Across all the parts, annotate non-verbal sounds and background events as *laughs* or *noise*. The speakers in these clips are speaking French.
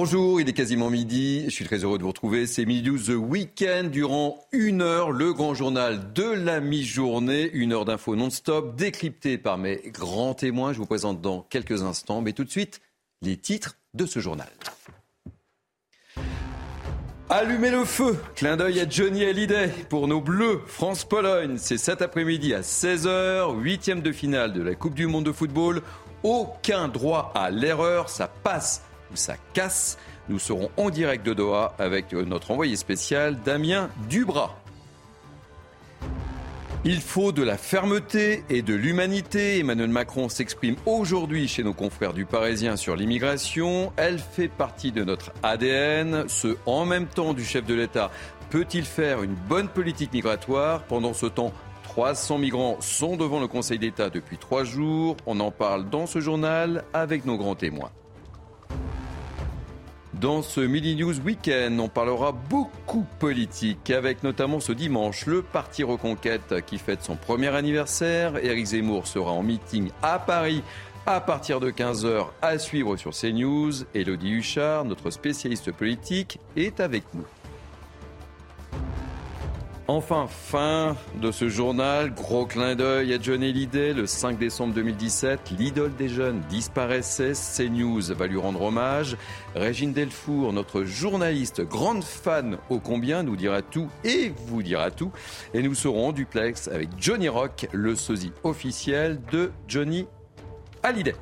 Bonjour, il est quasiment midi. Je suis très heureux de vous retrouver. C'est Midi The Weekend. Durant une heure, le grand journal de la mi-journée. Une heure d'infos non-stop, décryptée par mes grands témoins. Je vous présente dans quelques instants. Mais tout de suite, les titres de ce journal. Allumez le feu Clin d'œil à Johnny Hallyday pour nos Bleus France-Pologne. C'est cet après-midi à 16h, huitième de finale de la Coupe du Monde de football. Aucun droit à l'erreur, ça passe ou ça casse. Nous serons en direct de Doha avec notre envoyé spécial Damien Dubras. Il faut de la fermeté et de l'humanité. Emmanuel Macron s'exprime aujourd'hui chez nos confrères du Parisien sur l'immigration. Elle fait partie de notre ADN. Ce en même temps du chef de l'État peut-il faire une bonne politique migratoire? Pendant ce temps, 300 migrants sont devant le Conseil d'État depuis trois jours. On en parle dans ce journal avec nos grands témoins. Dans ce Midi News Weekend, on parlera beaucoup politique, avec notamment ce dimanche le Parti Reconquête qui fête son premier anniversaire. Éric Zemmour sera en meeting à Paris à partir de 15h à suivre sur CNews. Elodie Huchard, notre spécialiste politique, est avec nous. Enfin, fin de ce journal, gros clin d'œil à John Hallyday. Le 5 décembre 2017, l'idole des jeunes disparaissait. CNews va lui rendre hommage. Régine Delfour, notre journaliste, grande fan ô combien, nous dira tout et vous dira tout. Et nous serons en duplex avec Johnny Rock, le sosie officiel de Johnny Hallyday.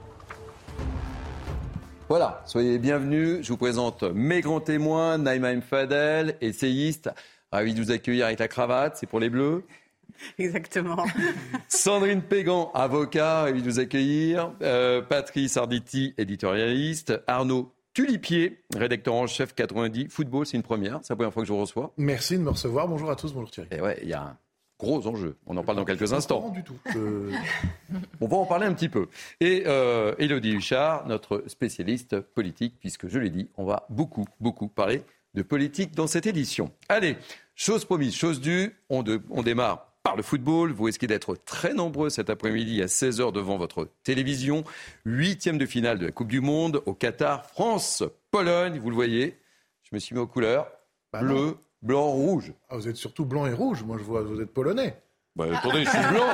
Voilà, soyez bienvenus. Je vous présente mes grands témoins, Naïma. Fadel, essayiste. Ravi de vous accueillir avec la cravate, c'est pour les bleus. *laughs* Exactement. *laughs* Sandrine Pégan, avocat, ravi de vous accueillir. Euh, Patrice Arditi, éditorialiste. Arnaud Tulipier, rédacteur en chef 90 football, c'est une première, c'est la première fois que je vous reçois. Merci de me recevoir. Bonjour à tous, bonjour Thierry. Et ouais, il y a un gros enjeu. On en parle dans quelques instants. du tout. Je- *laughs* On va en parler un petit peu. Et euh, Élodie Huchard, notre spécialiste politique, puisque je l'ai dit, on va beaucoup, beaucoup parler de politique dans cette édition. Allez, chose promise, chose due, on, de- on démarre par le football. Vous risquez d'être très nombreux cet après-midi à 16h devant votre télévision. Huitième de finale de la Coupe du Monde au Qatar. France, Pologne, vous le voyez. Je me suis mis aux couleurs. Bah bleu, blanc, rouge. Ah, vous êtes surtout blanc et rouge. Moi, je vois, vous êtes polonais. Bah, attendez, je suis blanc.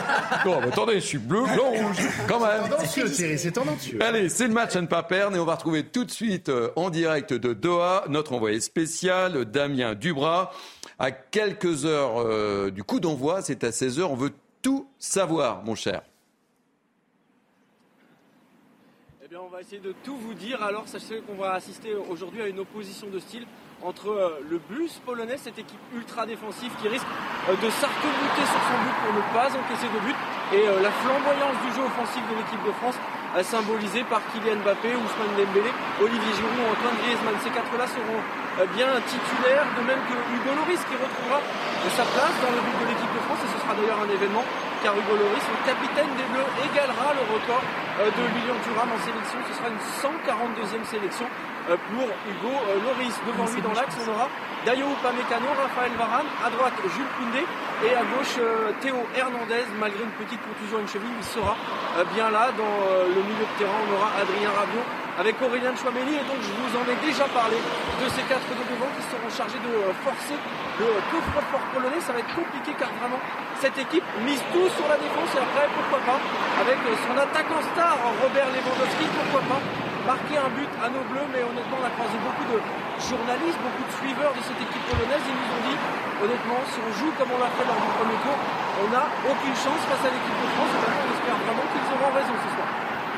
Non, attendez, je suis bleu, blanc, rouge. Quand même. Tendancieux, Thierry, c'est tendancieux. Allez, c'est le match à ne pas perdre et on va retrouver tout de suite euh, en direct de Doha notre envoyé spécial Damien Dubras. À quelques heures euh, du coup d'envoi, c'est à 16h, on veut tout savoir, mon cher. Eh bien, on va essayer de tout vous dire. Alors, sachez qu'on va assister aujourd'hui à une opposition de style entre euh, le bus polonais, cette équipe ultra défensive qui risque euh, de s'arc-bouter sur son but pour ne pas encaisser de but, et euh, la flamboyance du jeu offensif de l'équipe de France, symbolisée par Kylian Mbappé, Ousmane Dembélé, Olivier Giroud ou Antoine Griezmann. Ces quatre-là seront bien titulaires, de même que Hugo Loris qui retrouvera sa place dans le but de l'équipe de France, et ce sera d'ailleurs un événement car Hugo Loris, le capitaine des Bleus, égalera le record euh, de Lilian Thuram en sélection. Ce sera une 142e sélection euh, pour Hugo euh, Loris. Devant lui dans l'axe, on aura Dayo Upamecano, Raphaël Varane, à droite Jules Koundé et à gauche Théo Hernandez. Malgré une petite contusion à une cheville, il sera bien là. Dans le milieu de terrain, on aura Adrien Rabiot avec Aurélien Chouameni. Et donc, je vous en ai déjà parlé de ces quatre de devant qui seront chargés de forcer le coffre-fort polonais. Ça va être compliqué car vraiment, cette équipe mise tout sur la défense. Et après, pourquoi pas, avec son attaquant star, Robert Lewandowski, pourquoi pas marquer un but à nos bleus. Mais honnêtement, on a croisé beaucoup de journalistes, beaucoup de suiveurs de cette équipe polonaise. Ils nous ont dit, honnêtement, si on joue comme on l'a fait lors du premier tour, on n'a aucune chance face à l'équipe de France. Et on espère vraiment qu'ils auront raison ce soir.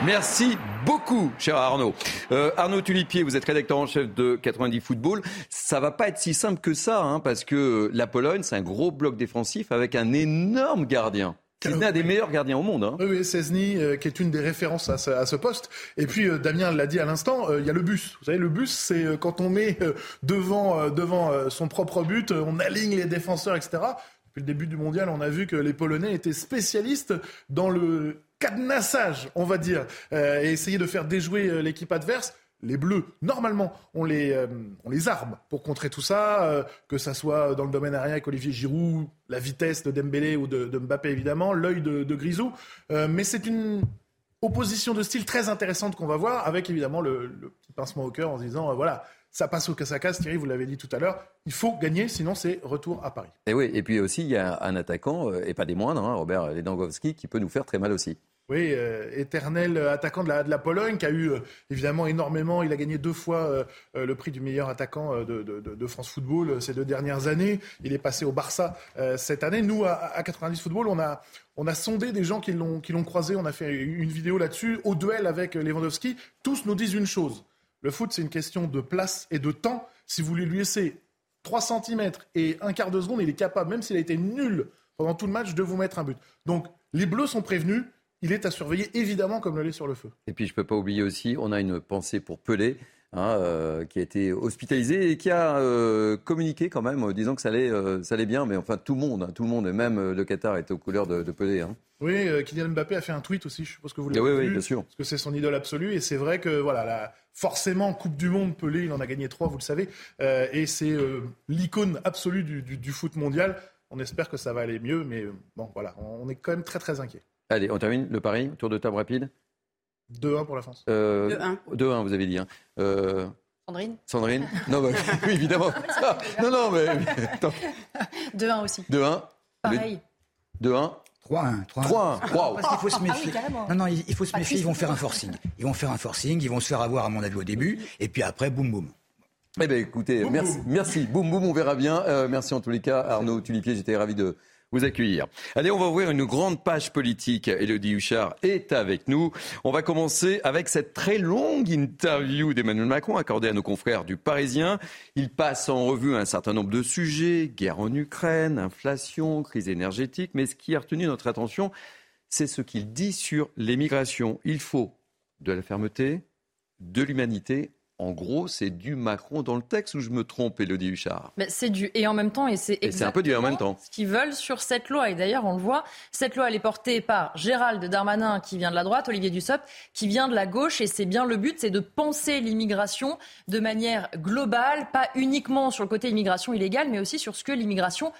Merci beaucoup, cher Arnaud. Euh, Arnaud Tulipier, vous êtes rédacteur en chef de 90 Football. Ça va pas être si simple que ça, hein, parce que la Pologne, c'est un gros bloc défensif avec un énorme gardien. Si ce n'est un des meilleurs gardiens au monde. Hein. Oui, oui, Cesny, euh, qui est une des références à ce, à ce poste. Et puis, euh, Damien l'a dit à l'instant, euh, il y a le bus. Vous savez, le bus, c'est euh, quand on met euh, devant, euh, devant euh, son propre but, euh, on aligne les défenseurs, etc. Depuis le début du mondial, on a vu que les Polonais étaient spécialistes dans le cadenassage, on va dire, euh, et essayer de faire déjouer euh, l'équipe adverse. Les Bleus, normalement, on les, euh, on les arme pour contrer tout ça, euh, que ça soit dans le domaine aérien avec Olivier Giroud, la vitesse de Dembélé ou de, Mbappé évidemment, l'œil de, de Grisou. Mais c'est une opposition de style très intéressante qu'on va voir, avec évidemment le, petit pincement au cœur en se disant, voilà, ça passe au ça casse, Thierry, vous l'avez dit tout à l'heure, il faut gagner, sinon c'est retour à Paris. Et oui, et puis aussi, il y a un attaquant, et pas des moindres, hein, Robert Lewandowski, qui peut nous faire très mal aussi. Oui, euh, éternel attaquant de la, Pologne, qui a eu euh, évidemment énormément. Il a gagné deux fois euh, euh, le prix du meilleur attaquant euh, de, France Football euh, ces deux dernières années. Il est passé au Barça euh, cette année. Nous, à, à 90 Football, on a, on a sondé des gens qui l'ont croisé. On a fait une vidéo là-dessus, au duel avec Lewandowski. Tous nous disent une chose le foot, c'est une question de place et de temps. Si vous lui laissez 3 cm et un quart de seconde, il est capable, même s'il a été nul pendant tout le match, de vous mettre un but. Donc, les Bleus sont prévenus. Il est à surveiller, évidemment, comme le lait sur le feu. Et puis je ne peux pas oublier aussi, on a une pensée pour Pelé, hein, euh, qui a été hospitalisé et qui a euh, communiqué quand même, en disant que ça allait, euh, ça allait bien. Mais enfin, tout le monde, hein, tout le monde, et même euh, le Qatar était aux couleurs de, de Pelé. hein. Oui, euh, Kylian Mbappé a fait un tweet aussi, je suppose que vous l'avez oui, oui, bien sûr. Parce que c'est son idole absolue. Et c'est vrai que, voilà, la- forcément, Coupe du Monde, Pelé, il en a gagné trois, vous le savez. Euh, et c'est euh, l'icône absolue du, du- du foot mondial. On espère que ça va aller mieux, mais euh, bon, voilà, on on est quand même très, très inquiet. Allez, on termine le pari, tour de table rapide. 2-1 pour la France. Euh, 2-1. 2-1, vous avez dit. hein. Euh, Sandrine Sandrine *laughs* Non, bah, *laughs* oui, évidemment. Ça, non, non, mais. attends. 2-1 aussi. 2-1. Pareil. 2-1. 3-1. 3-1. Waouh. Parce qu'il faut se Ah oui, méfier. non, non, il il faut se méfier. Ils vont faire un forcing. Ils vont faire un forcing. Ils vont se faire avoir, à mon avis, au début. Et puis après, boum, boum. Eh bien, écoutez, merci, merci. Boum, boum, on verra bien. Euh, merci en tous les cas, Arnaud Tulipier, j'étais ravi de vous accueillir. Allez, on va ouvrir une grande page politique. Elodie Huchard est avec nous. On va commencer avec cette très longue interview d'Emmanuel Macron accordée à nos confrères du Parisien. Il passe en revue un certain nombre de sujets, guerre en Ukraine, inflation, crise énergétique, mais ce qui a retenu notre attention, c'est ce qu'il dit sur l'émigration. Il faut de la fermeté, de l'humanité. En gros, c'est du Macron dans le texte ou je me trompe, Elodie Huchard? Mais c'est du et en même temps et c'est un peu du et en même temps. ce qu'ils veulent sur cette loi et d'ailleurs on le voit cette loi elle est portée par Gérald Darmanin qui vient de la droite Olivier Dussopt qui vient de la gauche et c'est bien le but c'est de penser l'immigration de manière globale pas uniquement sur le côté immigration illégale mais aussi sur ce que l'immigration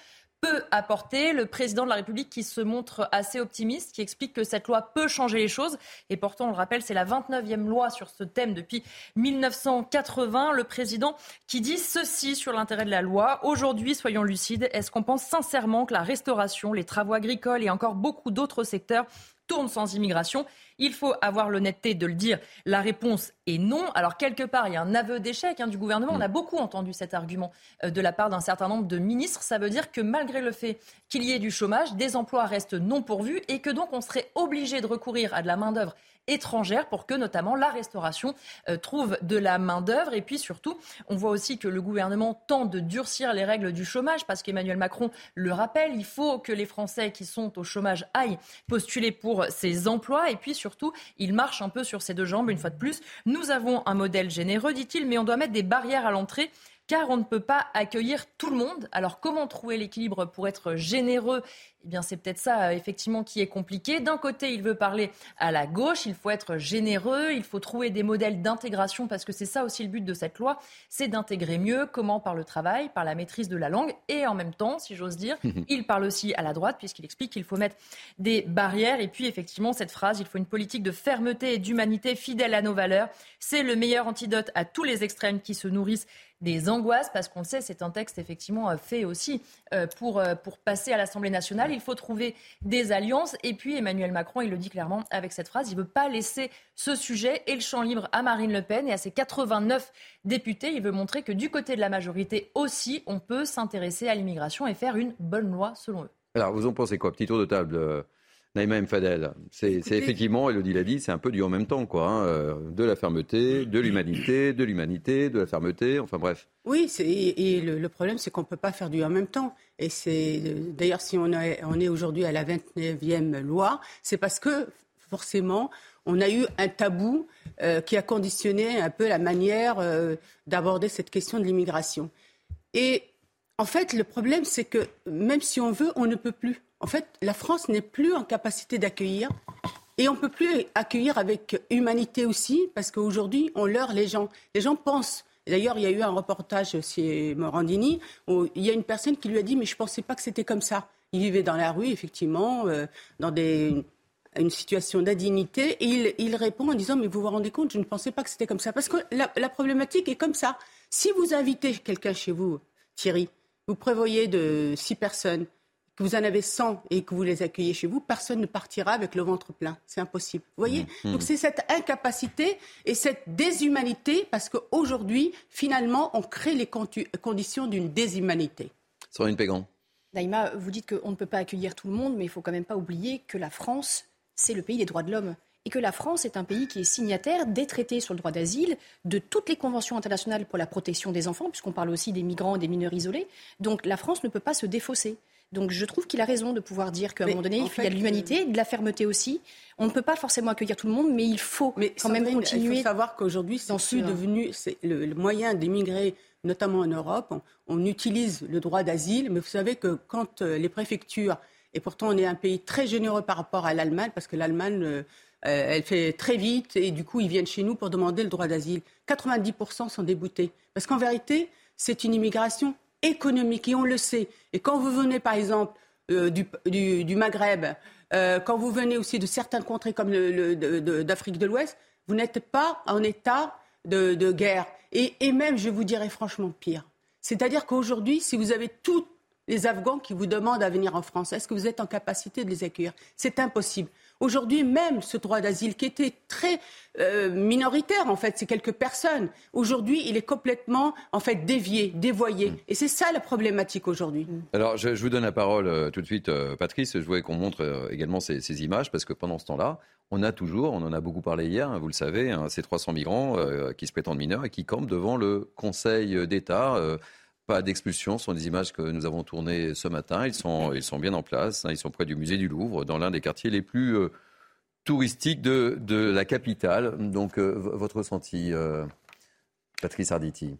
peut apporter. Le président de la République qui se montre assez optimiste, qui explique que cette loi peut changer les choses. Et pourtant, on le rappelle, c'est la 29e loi sur ce thème depuis 1980. Le président qui dit ceci sur l'intérêt de la loi. Aujourd'hui, soyons lucides, est-ce qu'on pense sincèrement que la restauration, les travaux agricoles et encore beaucoup d'autres secteurs tournent sans immigration Il faut avoir l'honnêteté de le dire. La réponse est non. Alors, quelque part, il y a un aveu d'échec hein, du gouvernement. On a beaucoup entendu cet argument euh, de la part d'un certain nombre de ministres. Ça veut dire que malgré le fait qu'il y ait du chômage, des emplois restent non pourvus et que donc on serait obligé de recourir à de la main-d'œuvre étrangère pour que notamment la restauration euh, trouve de la main-d'œuvre. Et puis surtout, on voit aussi que le gouvernement tente de durcir les règles du chômage parce qu'Emmanuel Macron le rappelle, il faut que les Français qui sont au chômage aillent postuler pour ces emplois. Et puis surtout, il marche un peu sur ses deux jambes une fois de plus. Nous avons un modèle généreux, dit-il, mais on doit mettre des barrières à l'entrée car on ne peut pas accueillir tout le monde. Alors comment trouver l'équilibre pour être généreux? Eh bien c'est peut-être ça euh, effectivement qui est compliqué. D'un côté, il veut parler à la gauche, il faut être généreux, il faut trouver des modèles d'intégration parce que c'est ça aussi le but de cette loi, c'est d'intégrer mieux comment par le travail, par la maîtrise de la langue et en même temps, si j'ose dire, il parle aussi à la droite puisqu'il explique qu'il faut mettre des barrières et puis effectivement cette phrase, il faut une politique de fermeté et d'humanité fidèle à nos valeurs. C'est le meilleur antidote à tous les extrêmes qui se nourrissent des angoisses, parce qu'on le sait, c'est un texte effectivement euh, fait aussi euh, pour, euh, pour passer à l'Assemblée nationale. Il faut trouver des alliances. Et puis Emmanuel Macron, il le dit clairement avec cette phrase, il ne veut pas laisser ce sujet et le champ libre à Marine Le Pen et à ses 89 députés. Il veut montrer que du côté de la majorité aussi, on peut s'intéresser à l'immigration et faire une bonne loi selon eux. Alors, vous en pensez quoi? Petit tour de table. Euh, Naïma Mfadel, c'est Écoutez- effectivement, Elodie l'a dit, c'est un peu du en même temps, quoi. hein, euh, De la fermeté, de l'humanité, de l'humanité, de la fermeté, enfin bref. Oui, c'est- et, et le, le problème, c'est qu'on ne peut pas faire du en même temps. Et c'est d'ailleurs, si on, est- on est aujourd'hui à la 29e loi, c'est parce que forcément, on a eu un tabou euh, qui a conditionné un peu la manière euh, d'aborder cette question de l'immigration. Et en fait, le problème, c'est que même si on veut, on ne peut plus. En fait, la France n'est plus en capacité d'accueillir. Et on ne peut plus accueillir avec humanité aussi, parce qu'aujourd'hui, on leurre les gens. Les gens pensent. D'ailleurs, il y a eu un reportage chez Morandini où il y a une personne qui lui a dit Mais je ne pensais pas que c'était comme ça. Il vivait dans la rue, effectivement, euh, dans une situation d'indignité. Et il, il répond en disant Mais vous vous rendez compte, je ne pensais pas que c'était comme ça. Parce que la, la problématique est comme ça. Si vous invitez quelqu'un chez vous, Thierry, vous prévoyez de six personnes, que vous en avez 100 et que vous les accueillez chez vous, personne ne partira avec le ventre plein. C'est impossible. Vous voyez Donc c'est cette incapacité et cette déshumanité parce qu'aujourd'hui, finalement, on crée les conditions d'une déshumanité. Sandrine Pégan. Naïma, vous dites qu'on ne peut pas accueillir tout le monde, mais il faut quand même pas oublier que la France, c'est le pays des droits de l'homme. Et que la France est un pays qui est signataire des traités sur le droit d'asile, de toutes les conventions internationales pour la protection des enfants, puisqu'on parle aussi des migrants, des mineurs isolés. Donc la France ne peut pas se défausser. Donc je trouve qu'il a raison de pouvoir dire qu'à un moment donné, il faut- il y a de fait, l'humanité, de la fermeté aussi. On ne peut pas forcément accueillir tout le monde, mais il faut Mais quand même Sandrine, continuer. Il faut savoir qu'aujourd'hui, c'est ce- devenu le, le moyen d'émigrer, notamment en Europe. On, on utilise le droit d'asile, mais vous savez que quand euh, les préfectures, et pourtant on est un pays très généreux par rapport à l'Allemagne, parce que l'Allemagne, euh, euh, elle fait très vite, et du coup ils viennent chez nous pour demander le droit d'asile. 90% sont déboutés. Parce qu'en vérité, c'est une immigration économique, et on le sait. Et quand vous venez, par exemple, euh, du, Maghreb, euh, quand vous venez aussi de certaines contrées comme d'Afrique de l'Ouest, vous n'êtes pas en état de, de guerre. Et, et même, je vous dirais franchement pire. C'est-à-dire qu'aujourd'hui, si vous avez tous les Afghans qui vous demandent à venir en France, est-ce que vous êtes en capacité de les accueillir? C'est impossible. Aujourd'hui, même ce droit d'asile qui était très euh, minoritaire, en fait, c'est quelques personnes. Aujourd'hui, il est complètement, en fait, dévié, dévoyé. Et c'est ça la problématique aujourd'hui. Alors, je, je vous donne la parole euh, tout de suite, euh, Patrice. Je voulais qu'on montre également ces, ces images parce que pendant ce temps-là, on a toujours, on en a beaucoup parlé hier, hein, vous le savez, hein, ces 300 migrants qui se prétendent mineurs et qui campent devant le Conseil d'État. Pas d'expulsion, ce sont des images que nous avons tournées ce matin. Ils sont, ils sont bien en place. hein, ils sont près du musée du Louvre, dans l'un des quartiers les plus euh, touristiques de, la capitale. Donc, euh, votre ressenti, euh, Patrice Arditi?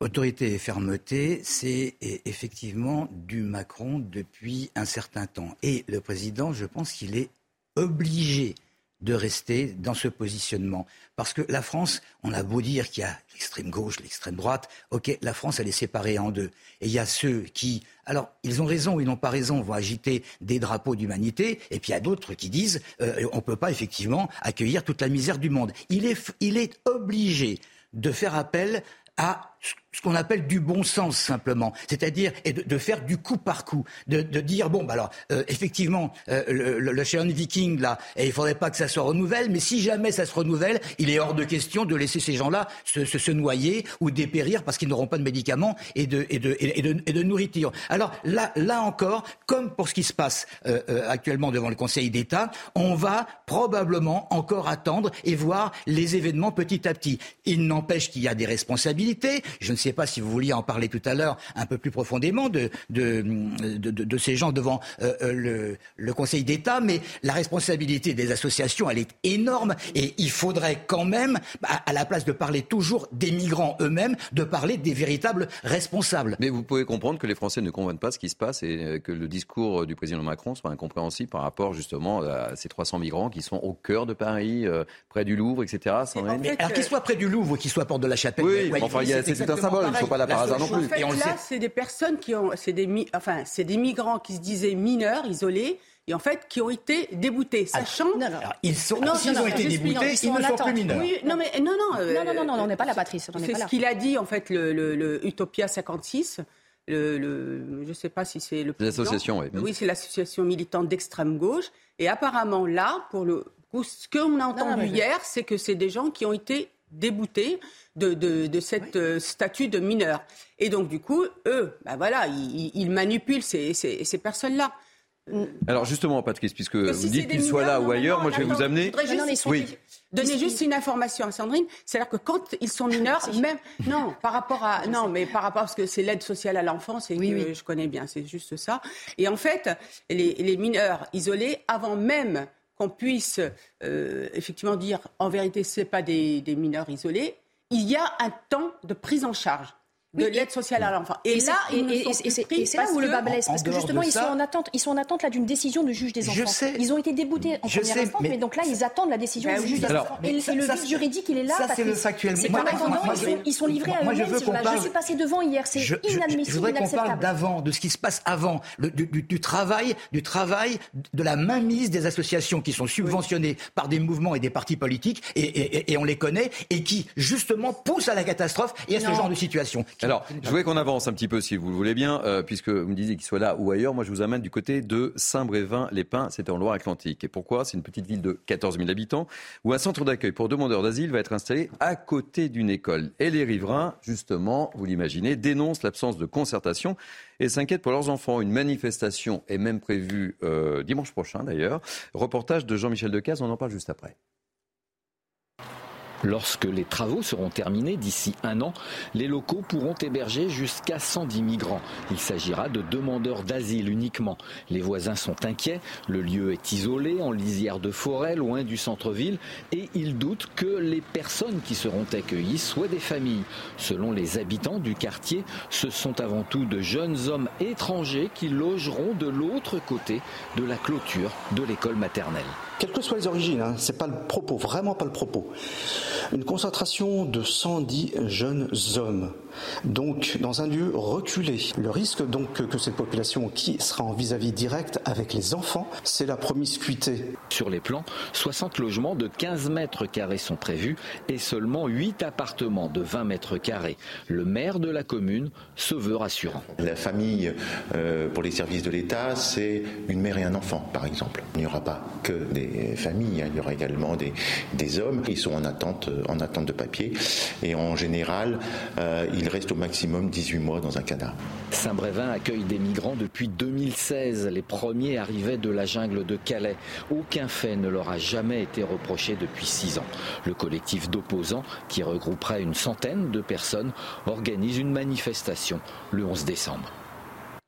Autorité et fermeté, c'est effectivement du Macron depuis un certain temps. Et le président, je pense qu'il est obligé de rester dans ce positionnement. Parce que la France, on a beau dire qu'il y a l'extrême gauche, l'extrême droite, ok, la France, elle est séparée en deux. Et il y a ceux qui, alors, ils ont raison ou ils n'ont pas raison, vont agiter des drapeaux d'humanité, et puis il y a d'autres qui disent, euh, on ne peut pas effectivement accueillir toute la misère du monde. Il est, f- il est obligé de faire appel à ce qu'on appelle du bon sens simplement, c'est-à-dire de, faire du coup par coup, de, dire bon bah alors euh, effectivement euh, le, le, Viking là, et il faudrait pas que ça se renouvelle, mais si jamais ça se renouvelle, il est hors de question de laisser ces gens-là se, noyer ou dépérir parce qu'ils n'auront pas de médicaments et de, nourriture. Alors là, encore, comme pour ce qui se passe euh, actuellement devant le Conseil d'État, on va probablement encore attendre et voir les événements petit à petit. Il n'empêche qu'il y a des responsabilités. Je ne sais pas si vous vouliez en parler tout à l'heure un peu plus profondément de, de, de, de, de ces gens devant euh, euh, le, le Conseil d'État, mais la responsabilité des associations, elle est énorme et il faudrait quand même, bah, à la place de parler toujours des migrants eux-mêmes, de parler des véritables responsables. Mais vous pouvez comprendre que les Français ne comprennent pas ce qui se passe et euh, que le discours du président Macron soit incompréhensible par rapport justement à ces 300 migrants qui sont au cœur de Paris, euh, près du Louvre, etc. Sandrine fait, Alors qu'ils soient près du Louvre ou qu'ils soient porte de la Chapelle, Oui, ouais, enfin, il y a- c'est tout un symbole, il ne faut pareil. pas là par La hasard non plus. En fait, Et on là, c'est des personnes qui ont, c'est des, mi- enfin, c'est des migrants qui se disaient mineurs, isolés, et en fait, qui ont été déboutés, sachant. Non, non. Alors, ils sont, Non, s'ils non, ont non, été déboutés, non, ils sont ils ne sont attente. plus mineurs. Oui, non, mais non, non. euh, Non, non, non, non, on n'est pas là, Patrice. On n'est C'est ce qu'il a dit, en fait, le, le- le Utopia 56. Le, le- je ne sais pas si c'est le. L'association, oui. Oui, c'est l'association militante d'extrême gauche. Et apparemment, là, pour le, ce qu'on a entendu hier, c'est que c'est des gens qui ont été déboutés de, de, de cette euh, statut de mineur. Et donc, du coup, eux, ben voilà, ils, ils manipulent ces, ces, ces personnes-là. Alors justement, Patrice, puisque Que vous si dites qu'il soit là ou ailleurs, non, moi je vais vous amener. je voudrais juste- Oui. Donner juste une information à Sandrine, c'est-à-dire que quand ils sont *laughs* mineurs, même non, par rapport à *laughs* non, mais par rapport parce que c'est l'aide sociale à l'enfance et Oui, que oui. je connais bien, c'est juste ça. Et en fait, les, les mineurs isolés, avant même qu'on puisse euh, effectivement dire en vérité c'est pas des, des mineurs isolés, il y a un temps de prise en charge de Oui, l'aide sociale à l'enfant. Et, c'est- là, et- c'est où le bas blesse, parce que justement ils sont en attente, ils sont en attente là d'une décision du juge des Je enfants. sais. Ils ont été déboutés en Je première sais, instance, mais- mais... donc là ils attendent la décision Ben du juge des Alors, enfants. Et, ça- et le ça, vide c'est- juridique il est là. ça, c'est le factuel. C'est qu'en attendant moi, ils, je- sont, ils sont livrés à je eux-mêmes. parle- Je suis passé devant hier, c'est je, je- je inadmissible, voudrais qu'on parle inacceptable. d'avant, de ce qui se passe avant, du, travail, du travail, de la mainmise des associations qui sont subventionnées par des mouvements et des partis politiques, et, on les connaît, et qui justement poussent à la catastrophe et à ce genre de situation. Alors, je voudrais qu'on avance un petit peu, si vous le voulez bien, euh, puisque vous me disiez qu'il soit là ou ailleurs. Moi, je vous amène du côté de Saint-Brévin-les-Pins, c'était en Loire-Atlantique. Et pourquoi? C'est une petite ville de 14 000 habitants, où un centre d'accueil pour demandeurs d'asile va être installé à côté d'une école. Et les riverains, justement, vous l'imaginez, dénoncent l'absence de concertation et s'inquiètent pour leurs enfants. Une manifestation est même prévue euh, dimanche prochain, d'ailleurs. Reportage de Jean-Michel Decaze, on en parle juste après. Lorsque les travaux seront terminés d'ici un an, les locaux pourront héberger jusqu'à 110 migrants. Il s'agira de demandeurs d'asile uniquement. Les voisins sont inquiets, le lieu est isolé, en lisière de forêt, loin du centre-ville, et ils doutent que les personnes qui seront accueillies soient des familles. Selon les habitants du quartier, ce sont avant tout de jeunes hommes étrangers qui logeront de l'autre côté de la clôture de l'école maternelle. Quelles que soient les origines, hein, c'est pas le propos, vraiment pas le propos. Une concentration de 110 jeunes hommes, donc dans un lieu reculé. Le risque donc que, que cette population qui sera en vis-à-vis direct avec les enfants, c'est la promiscuité. Sur les plans, 60 logements de 15 mètres carrés sont prévus et seulement 8 appartements de 20 mètres carrés. Le maire de la commune se veut rassurant. La famille, euh, pour les services de l'État, c'est une mère et un enfant, par exemple. Il n'y aura pas que des familles, hein, il y aura également des, des hommes. Ils sont en attente, euh, en attente de papier. Et en général, euh, ils restent au maximum 18 mois dans un cadavre. Saint-Brévin accueille des migrants depuis 2016. Les premiers arrivaient de la jungle de Calais. Aucun fait ne leur a jamais été reproché depuis six ans. Le collectif d'opposants, qui regrouperait une centaine de personnes, organise une manifestation le 11 décembre.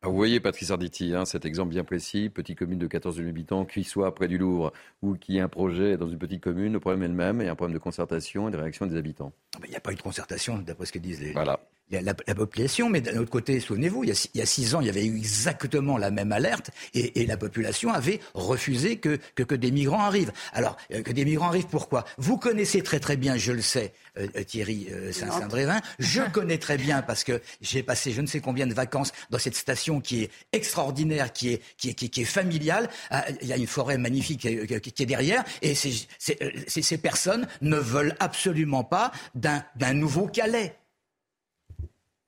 Vous voyez, Patrice Arditi, hein, cet exemple bien précis, petite commune de 14 000 habitants, qui soit près du Louvre ou qui ait un projet dans une petite commune, le problème est le même, il y a un problème de concertation et de réaction des habitants. Ah Il n'y a pas eu de concertation, d'après ce que disent les, Voilà. La, la- la population. Mais d'un autre côté, souvenez-vous, il, y a six- il y a six ans, il y avait eu exactement la même alerte et, et la population avait refusé que, que, que des migrants arrivent. Alors, euh, que des migrants arrivent, pourquoi? Vous connaissez très très bien, je le sais, euh, euh, Thierry euh, Saint- Saint-Brévin. Je *laughs* connais très bien parce que j'ai passé je ne sais combien de vacances dans cette station qui est extraordinaire, qui est, qui est, qui est, qui est familiale. Ah, Il y a une forêt magnifique euh, qui, qui est derrière et ces- ces- ces- ces personnes ne veulent absolument pas d'un d'un nouveau Calais.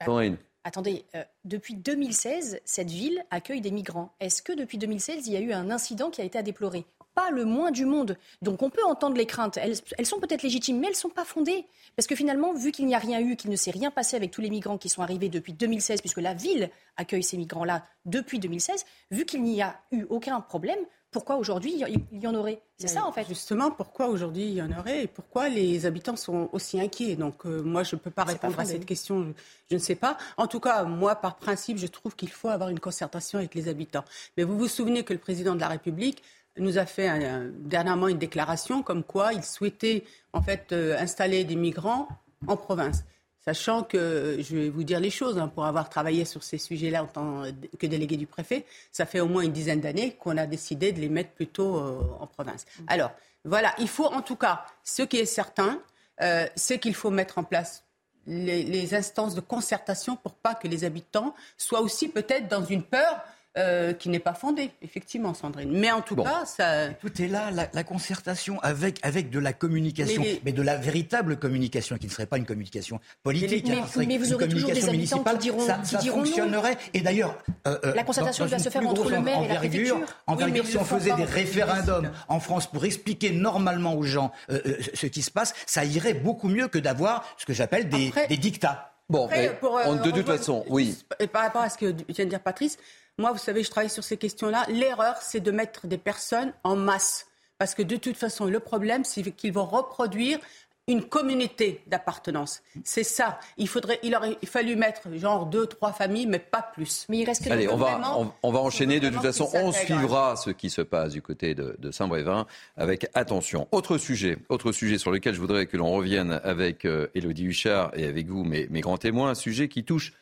Sandrine. Attendez, euh, depuis 2016, cette ville accueille des migrants. Est-ce que depuis 2016, il y a eu un incident qui a été à déplorer? Pas le moins du monde. Donc on peut entendre les craintes. Elles, elles sont peut-être légitimes, mais elles ne sont pas fondées. Parce que finalement, vu qu'il n'y a rien eu, qu'il ne s'est rien passé avec tous les migrants qui sont arrivés depuis 2016, puisque la ville accueille ces migrants-là depuis 2016, vu qu'il n'y a eu aucun problème, pourquoi aujourd'hui il y- en aurait? C'est ça en fait. Justement, pourquoi aujourd'hui il y en aurait et pourquoi les habitants sont aussi inquiets? Donc euh, moi, je ne peux pas répondre à cette question, je, je ne sais pas. En tout cas, moi, par principe, je trouve qu'il faut avoir une concertation avec les habitants. Mais vous vous souvenez que le président de la République nous a fait un- dernièrement une déclaration comme quoi il souhaitait en fait euh, installer des migrants en province. Sachant que, je vais vous dire les choses, hein, pour avoir travaillé sur ces sujets-là en tant que délégué du préfet, ça fait au moins une dizaine d'années qu'on a décidé de les mettre plutôt euh, en province. Alors, voilà, il faut en tout cas, ce qui est certain, euh, c'est qu'il faut mettre en place les, les instances de concertation pour pas que les habitants soient aussi peut-être dans une peur euh, qui n'est pas fondée, effectivement, Sandrine. Mais en tout Bon. cas, ça... Tout est là, la, la concertation avec, avec de la communication, Mais mais, de la véritable communication, qui ne serait pas une communication politique, Mais- hein, ce serait mais vous une aurez toujours des communication habitants qui municipale. diront- ça, qui ça diront non. fonctionnerait. Et d'ailleurs, euh, euh, La concertation doit se faire entre le maire et la préfecture. envergure, Oui, mais si on faisait des référendums en France pour expliquer normalement aux gens euh, euh, ce qui se passe, ça irait beaucoup mieux que d'avoir ce que j'appelle des, Après- des dictats. Bon, Après, mais pour, euh, on- de toute façon, oui. Par rapport à ce que vient de dire Patrice, moi, vous savez, je travaille sur ces questions-là. L'erreur, c'est de mettre des personnes en masse. Parce que de toute façon, le problème, c'est qu'ils vont reproduire une communauté d'appartenance. C'est ça. Il, faudrait, il aurait fallu mettre genre deux, trois familles, mais pas plus. Mais il reste Allez, on va, on, on va enchaîner. De toute façon, on suivra ce qui se passe du côté de, de Saint-Brévin avec attention. Autre sujet, autre sujet sur lequel je voudrais que l'on revienne avec euh, Élodie Huchard et avec vous, mes, mes grands témoins, un sujet qui touche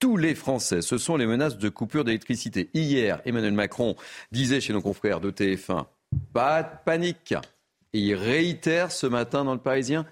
tous les Français. Ce sont les menaces de coupure d'électricité. Hier, Emmanuel Macron disait chez nos confrères de TF1, pas de panique. Et il réitère ce matin dans le Parisien,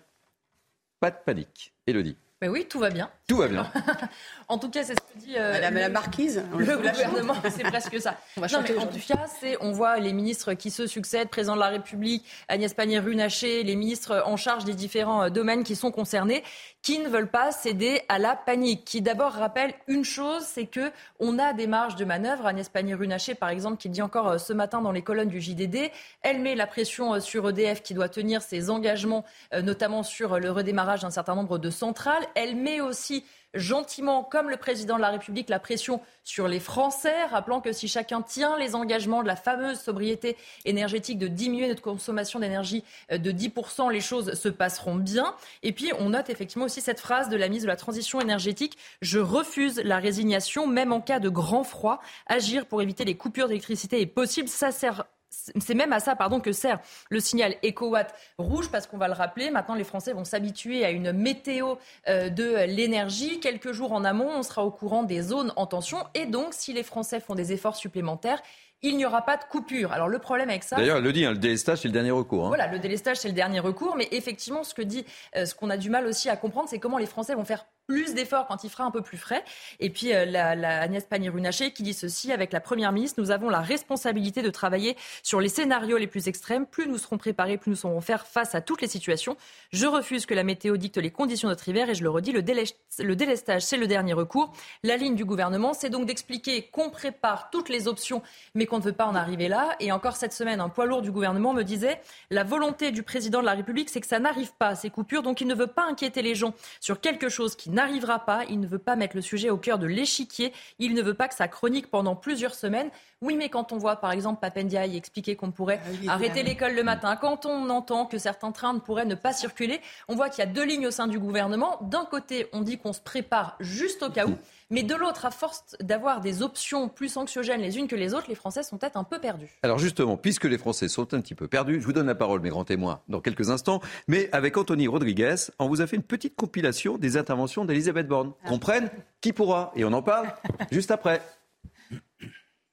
pas de panique. Élodie. Ben oui, tout va bien. Tout va bien. *laughs* en tout cas, c'est ce que dit euh, Madame le, la marquise. Le gouvernement, *laughs* c'est presque ça. On va non, mais en tout cas, c'est on voit les ministres qui se succèdent, président de la République, Agnès Pannier-Runacher, les ministres en charge des différents euh, domaines qui sont concernés, qui ne veulent pas céder à la panique. Qui d'abord rappelle une chose, c'est que on a des marges de manœuvre. Agnès Pannier-Runacher, par exemple, qui dit encore euh, ce matin dans les colonnes du JDD, elle met la pression euh, sur EDF qui doit tenir ses engagements, euh, notamment sur le redémarrage d'un certain nombre de centrales. Elle met aussi gentiment, comme le président de la République, la pression sur les Français, rappelant que si chacun tient les engagements de la fameuse sobriété énergétique de diminuer notre consommation d'énergie euh, de 10%, les choses se passeront bien. Et puis, on note effectivement aussi cette phrase de la ministre de la Transition énergétique, je refuse la résignation, même en cas de grand froid. Agir pour éviter les coupures d'électricité est possible. Ça sert c'est même à ça pardon, que sert le signal EcoWatt rouge, parce qu'on va le rappeler, maintenant les Français vont s'habituer à une météo euh, de l'énergie. Quelques jours en amont, on sera au courant des zones en tension. Et donc, si les Français font des efforts supplémentaires, il n'y aura pas de coupure. Alors le problème avec ça. D'ailleurs, elle le dit, hein, le délestage, c'est le dernier recours. Hein. Voilà, le délestage, c'est le dernier recours. Mais effectivement, ce que dit, euh, ce qu'on a du mal aussi à comprendre, c'est comment les Français vont faire plus d'efforts quand il fera un peu plus frais. Et puis euh, la, la Agnès Pannier-Runacher qui dit ceci avec la Première ministre, nous avons la responsabilité de travailler sur les scénarios les plus extrêmes. Plus nous serons préparés, plus nous saurons faire face à toutes les situations. Je refuse que la météo dicte les conditions de notre hiver et je le redis, le, le délestage, c'est le dernier recours. La ligne du gouvernement, c'est donc d'expliquer qu'on prépare toutes les options, mais qu'on ne veut pas en arriver là. Et encore cette semaine, un poids lourd du gouvernement me disait la volonté du président de la République, c'est que ça n'arrive pas, ces coupures. Donc il ne veut pas inquiéter les gens sur quelque chose qui n'arrivera pas. Il ne veut pas mettre le sujet au cœur de l'échiquier. Il ne veut pas que ça chronique pendant plusieurs semaines. Oui, mais quand on voit, par exemple, Papendiaï expliquer qu'on pourrait oui, arrêter l'école le matin, quand on entend que certains trains ne pourraient ne pas circuler, on voit qu'il y a deux lignes au sein du gouvernement. D'un côté, on dit qu'on se prépare juste au cas où. Mais de l'autre, à force d'avoir des options plus anxiogènes les unes que les autres, les Français sont peut-être un peu perdus. Alors justement, puisque les Français sont un petit peu perdus, je vous donne la parole, mes grands témoins, dans quelques instants. Mais avec Anthony Rodriguez, on vous a fait une petite compilation des interventions d'Elisabeth Borne. Comprenne qui pourra. Et on en parle juste après.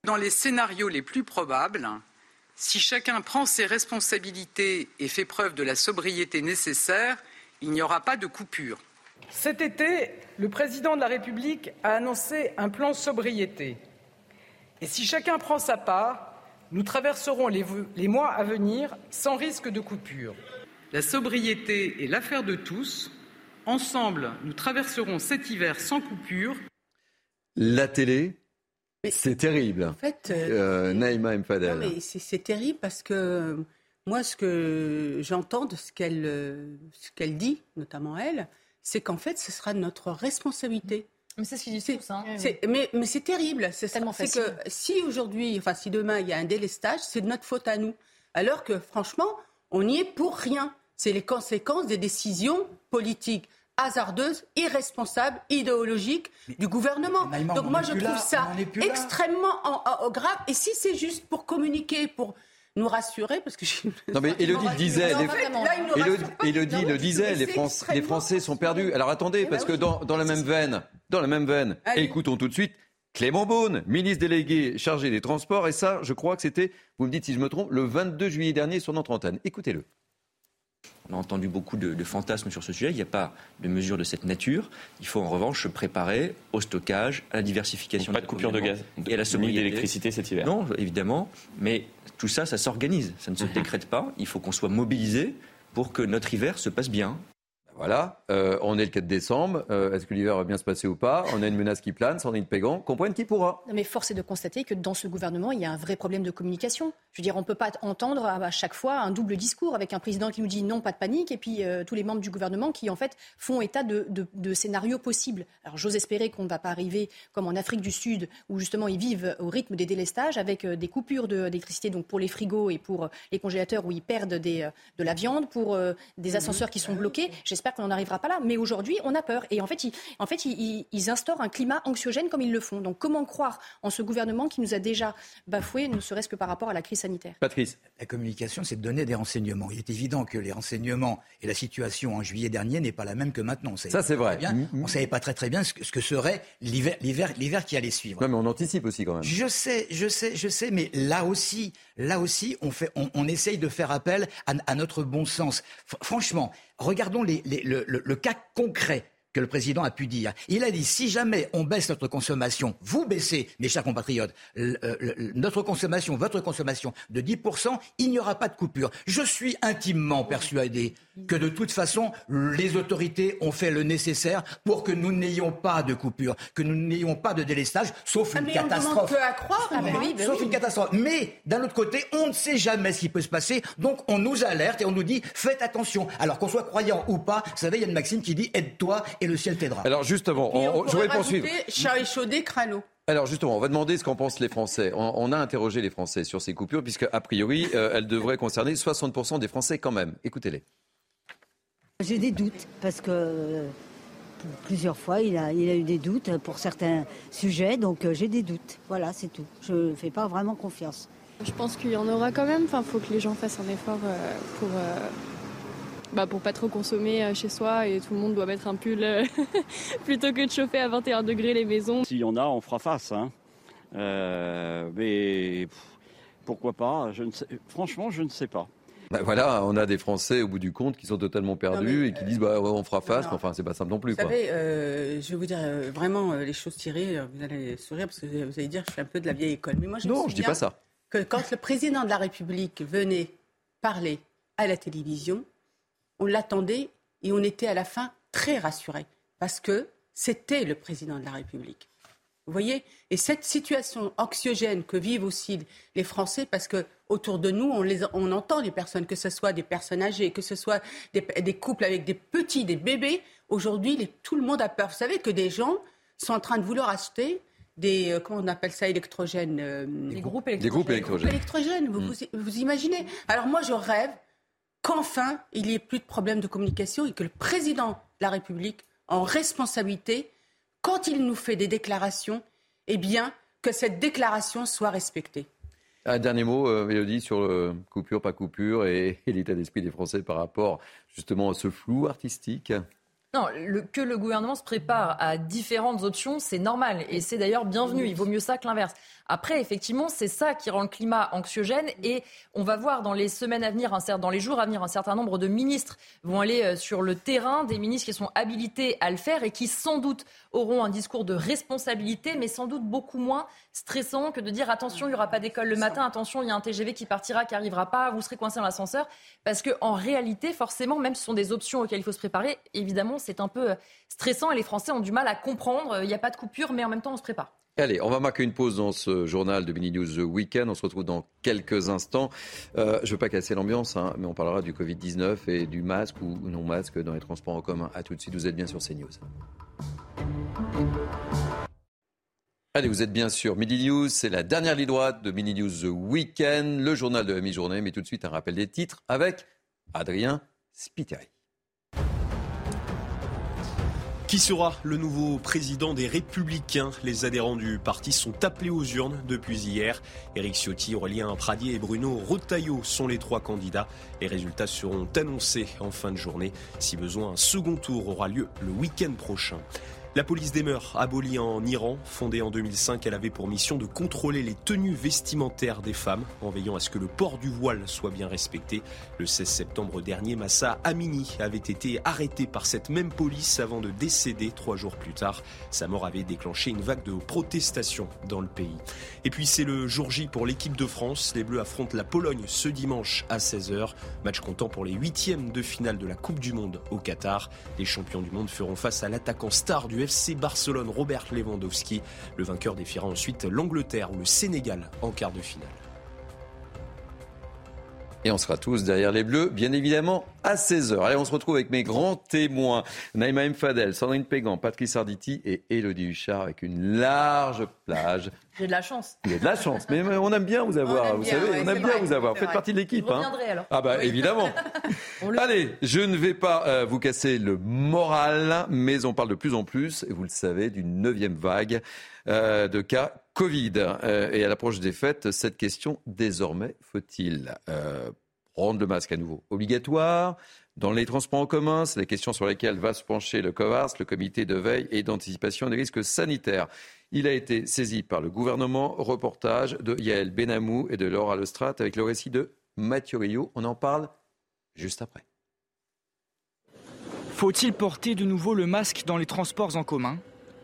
Dans les scénarios les plus probables, si chacun prend ses responsabilités et fait preuve de la sobriété nécessaire, il n'y aura pas de coupure. Cet été, le président de la République a annoncé un plan sobriété. Et si chacun prend sa part, nous traverserons les, les mois à venir sans risque de coupure. La sobriété est l'affaire de tous. Ensemble, nous traverserons cet hiver sans coupure. La télé, c'est terrible. En fait, euh, Euh, Naïma c'est terrible parce que euh, moi, ce que j'entends de ce qu'elle euh, ce qu'elle dit, notamment elle, c'est qu'en fait, ce sera notre responsabilité. Mais c'est ce qu'ils disent tous. Hein. Mais, mais c'est terrible. C'est Tellement c'est facile. que si aujourd'hui, enfin si demain il y a un délestage, c'est de notre faute à nous. Alors que franchement, on y est pour rien. C'est les conséquences des décisions politiques hasardeuses, irresponsables, idéologiques du gouvernement. Donc moi je trouve là, ça extrêmement en- en- en grave. Et si c'est juste pour communiquer, pour nous rassurer, parce que j'ai- Non mais Elodie le disait, les- Elodie, le disait, les, Français- les Français sont perdus. Alors attendez, parce que dans, dans la même veine, dans la même veine, Allez. écoutons tout de suite Clément Beaune, ministre délégué chargé des Transports, et ça, je crois que c'était, vous me dites si je me trompe, le 22 juillet dernier sur notre antenne. Écoutez-le. On a entendu beaucoup de, de fantasmes sur ce sujet. Il n'y a pas de mesure de cette nature. Il faut en revanche se préparer au stockage, à la diversification. Donc pas de coupure de gaz, et à la sobriété. d'électricité cet hiver. Non, évidemment. Mais tout ça, ça s'organise. Ça ne se décrète pas. Il faut qu'on soit mobilisé pour que notre hiver se passe bien. Voilà, euh, on est le 4 décembre. Euh, est-ce que l'hiver va bien se passer ou pas? On a une menace qui plane, Sandrine Pégan, comprenne qui pourra? Non, mais force est de constater que dans ce gouvernement, il y a un vrai problème de communication. Je veux dire, on ne peut pas entendre à chaque fois un double discours avec un président qui nous dit non, pas de panique, et puis euh, tous les membres du gouvernement qui, en fait, font état de, scénarios possibles. Alors, j'ose espérer qu'on ne va pas arriver comme en Afrique du Sud, où justement ils vivent au rythme des délestages, avec des coupures d'électricité donc pour les frigos et pour les congélateurs où ils perdent de la viande, pour des ascenseurs qui sont bloqués. Qu'on n'en arrivera pas là. Mais aujourd'hui, on a peur. Et en fait, ils, en fait ils, instaurent un climat anxiogène comme ils le font. Donc comment croire en ce gouvernement qui nous a déjà bafoué, ne serait-ce que par rapport à la crise sanitaire? Patrice. La communication, c'est de donner des renseignements. Il est évident que les renseignements et la situation en juillet dernier n'est pas la même que maintenant. Ça, c'est vrai. on ne savait pas très très bien ce que, serait l'hiver, l'hiver, l'hiver qui allait suivre. Non, mais on anticipe aussi quand même. Je sais, je sais, je sais, mais là aussi, là aussi, on, fait, essaye de faire appel à, notre bon sens. franchement, regardons le, cas concret que le président a pu dire. Il a dit si jamais on baisse notre consommation, vous baissez, mes chers compatriotes, notre consommation, votre consommation de 10%, il n'y aura pas de coupure. Je suis intimement persuadé que de toute façon, les autorités ont fait le nécessaire pour que nous n'ayons pas de coupure, que nous n'ayons pas de délestage, sauf ah, une mais catastrophe. On à croire, ah, oui, bah sauf une catastrophe. Mais d'un autre côté, on ne sait jamais ce qui peut se passer, donc on nous alerte et on nous dit faites attention. Alors qu'on soit croyant ou pas, vous savez, il y a une maxime qui dit aide-toi et le ciel t'aidera. Alors justement, on, je vais poursuivre. Chat échaudé, crâneau. Alors justement, on va demander ce qu'en pensent les Français. On, a interrogé les Français sur ces coupures, puisque a priori, euh, elles devraient concerner 60% des Français quand même. Écoutez-les. J'ai des doutes parce que plusieurs fois il a, il a eu des doutes pour certains sujets, donc euh, j'ai des doutes. Voilà, c'est tout. Je ne fais pas vraiment confiance. Je pense qu'il y en aura quand même. Enfin, faut que les gens fassent un effort euh, pour. Euh, bah pour pas trop consommer chez soi et tout le monde doit mettre un pull *laughs* plutôt que de chauffer à 21 degrés les maisons. S'il y en a, on fera face. Hein. mais pourquoi pas je ne sais, Franchement, je ne sais pas. Bah voilà, on a des Français au bout du compte qui sont totalement perdus et qui disent bah on fera face, mais enfin c'est pas simple non plus. Vous savez, euh, je vais vous dire euh, vraiment euh, les choses tirées. Vous allez sourire parce que vous allez dire je suis un peu de la vieille école, mais moi je non, je dis pas ça. Que quand le président de la République venait parler à la télévision, on l'attendait et on était à la fin très rassurés parce que c'était le président de la République. Vous voyez? Et cette situation anxiogène que vivent aussi les Français, parce que autour de nous, on, les, on entend les personnes, que ce soit des personnes âgées, que ce soit des, couples avec des petits, des bébés. Aujourd'hui, tout le monde a peur. Vous savez que des gens sont en train de vouloir acheter des, euh, comment on appelle ça, électrogènes euh, Des groupes électrogènes. Des groupes électrogènes. électrogènes vous, vous, imaginez? Alors moi, je rêve qu'enfin, il n'y ait plus de problème de communication et que le président de la République, en responsabilité, quand il nous fait des déclarations, eh bien, que cette déclaration soit respectée. Un dernier mot, euh, Mélodie, sur le coupure, pas coupure et, et l'état d'esprit des Français par rapport justement à ce flou artistique. Non, que le gouvernement se prépare à différentes options, c'est normal et c'est d'ailleurs bienvenu. Il vaut mieux ça que l'inverse. Après, effectivement, c'est ça qui rend le climat anxiogène et on va voir dans les semaines à venir, dans les jours à venir, un certain nombre de ministres vont aller euh, sur le terrain, des ministres qui sont habilités à le faire et qui sans doute auront un discours de responsabilité, mais sans doute beaucoup moins stressant que de dire attention, il n'y aura pas d'école le matin, attention, il y a un TGV qui partira, qui n'arrivera pas, vous serez coincé dans l'ascenseur. Parce qu'en réalité, forcément, même si ce sont des options auxquelles il faut se préparer, évidemment, c'est un peu euh, stressant et les Français ont du mal à comprendre. Il n'y a pas de coupure, mais en même temps, on se prépare. Allez, on va marquer une pause dans ce journal de Mini News The Weekend. On se retrouve dans quelques instants. Euh, je ne veux pas casser l'ambiance, hein, mais on parlera du Covid-19 et du masque ou non masque dans les transports en commun. A tout de suite, vous êtes bien sur CNews. Allez, vous êtes bien sûr Midi News, c'est la dernière ligne droite de Mini News The Weekend, le journal de la mi-journée, mais tout de suite un rappel des titres avec Adrien Spiteri. Qui sera le nouveau président des Républicains? Les adhérents du parti sont appelés aux urnes depuis hier. Éric Ciotti, Aurélien Pradier et Bruno Rotaillot sont les trois candidats. Les résultats seront annoncés en fin de journée. Si besoin, un second tour aura lieu le week-end prochain. La police des mœurs, abolie en Iran, fondée en 2005, elle avait pour mission de contrôler les tenues vestimentaires des femmes en veillant à ce que le port du voile soit bien respecté. Le 16 septembre dernier, Massa Amini avait été arrêté par cette même police avant de décéder trois jours plus tard. Sa mort avait déclenché une vague de protestations dans le pays. Et puis c'est le jour J pour l'équipe de France. Les Bleus affrontent la Pologne ce dimanche à 16h. Match comptant pour les huitièmes de finale de la Coupe du Monde au Qatar. Les champions du monde feront face à l'attaquant star du FC Barcelone, Robert Lewandowski. Le vainqueur défiera ensuite l'Angleterre ou le Sénégal en quart de finale. Et on sera tous derrière les Bleus, bien évidemment, à 16h. Allez, on se retrouve avec mes grands témoins. Naïma M. Fadel, Sandrine Pégan, Patrice Arditi et Elodie Huchard avec une large plage. J'ai de la chance. Il y a de la chance, mais on aime bien vous avoir, vous savez, ouais, on aime bien vrai, vous avoir. Vous faites partie de l'équipe. Hein. alors. Ah bah Oui. évidemment. *laughs* Allez, je ne vais pas euh, vous casser le moral, mais on parle de plus en plus, et vous le savez, d'une neuvième vague euh, de cas Covid. Euh, et à l'approche des fêtes, cette question désormais, faut-il rendre le masque à nouveau obligatoire dans les transports en commun C'est la question sur laquelle va se pencher le COVARS, le comité de veille et d'anticipation des risques sanitaires. Il a été saisi par le gouvernement. Reportage de Yael Benamou et de Laura Lestrade avec le récit de Mathieu Rio. On en parle juste après. Faut-il porter de nouveau le masque dans les transports en commun?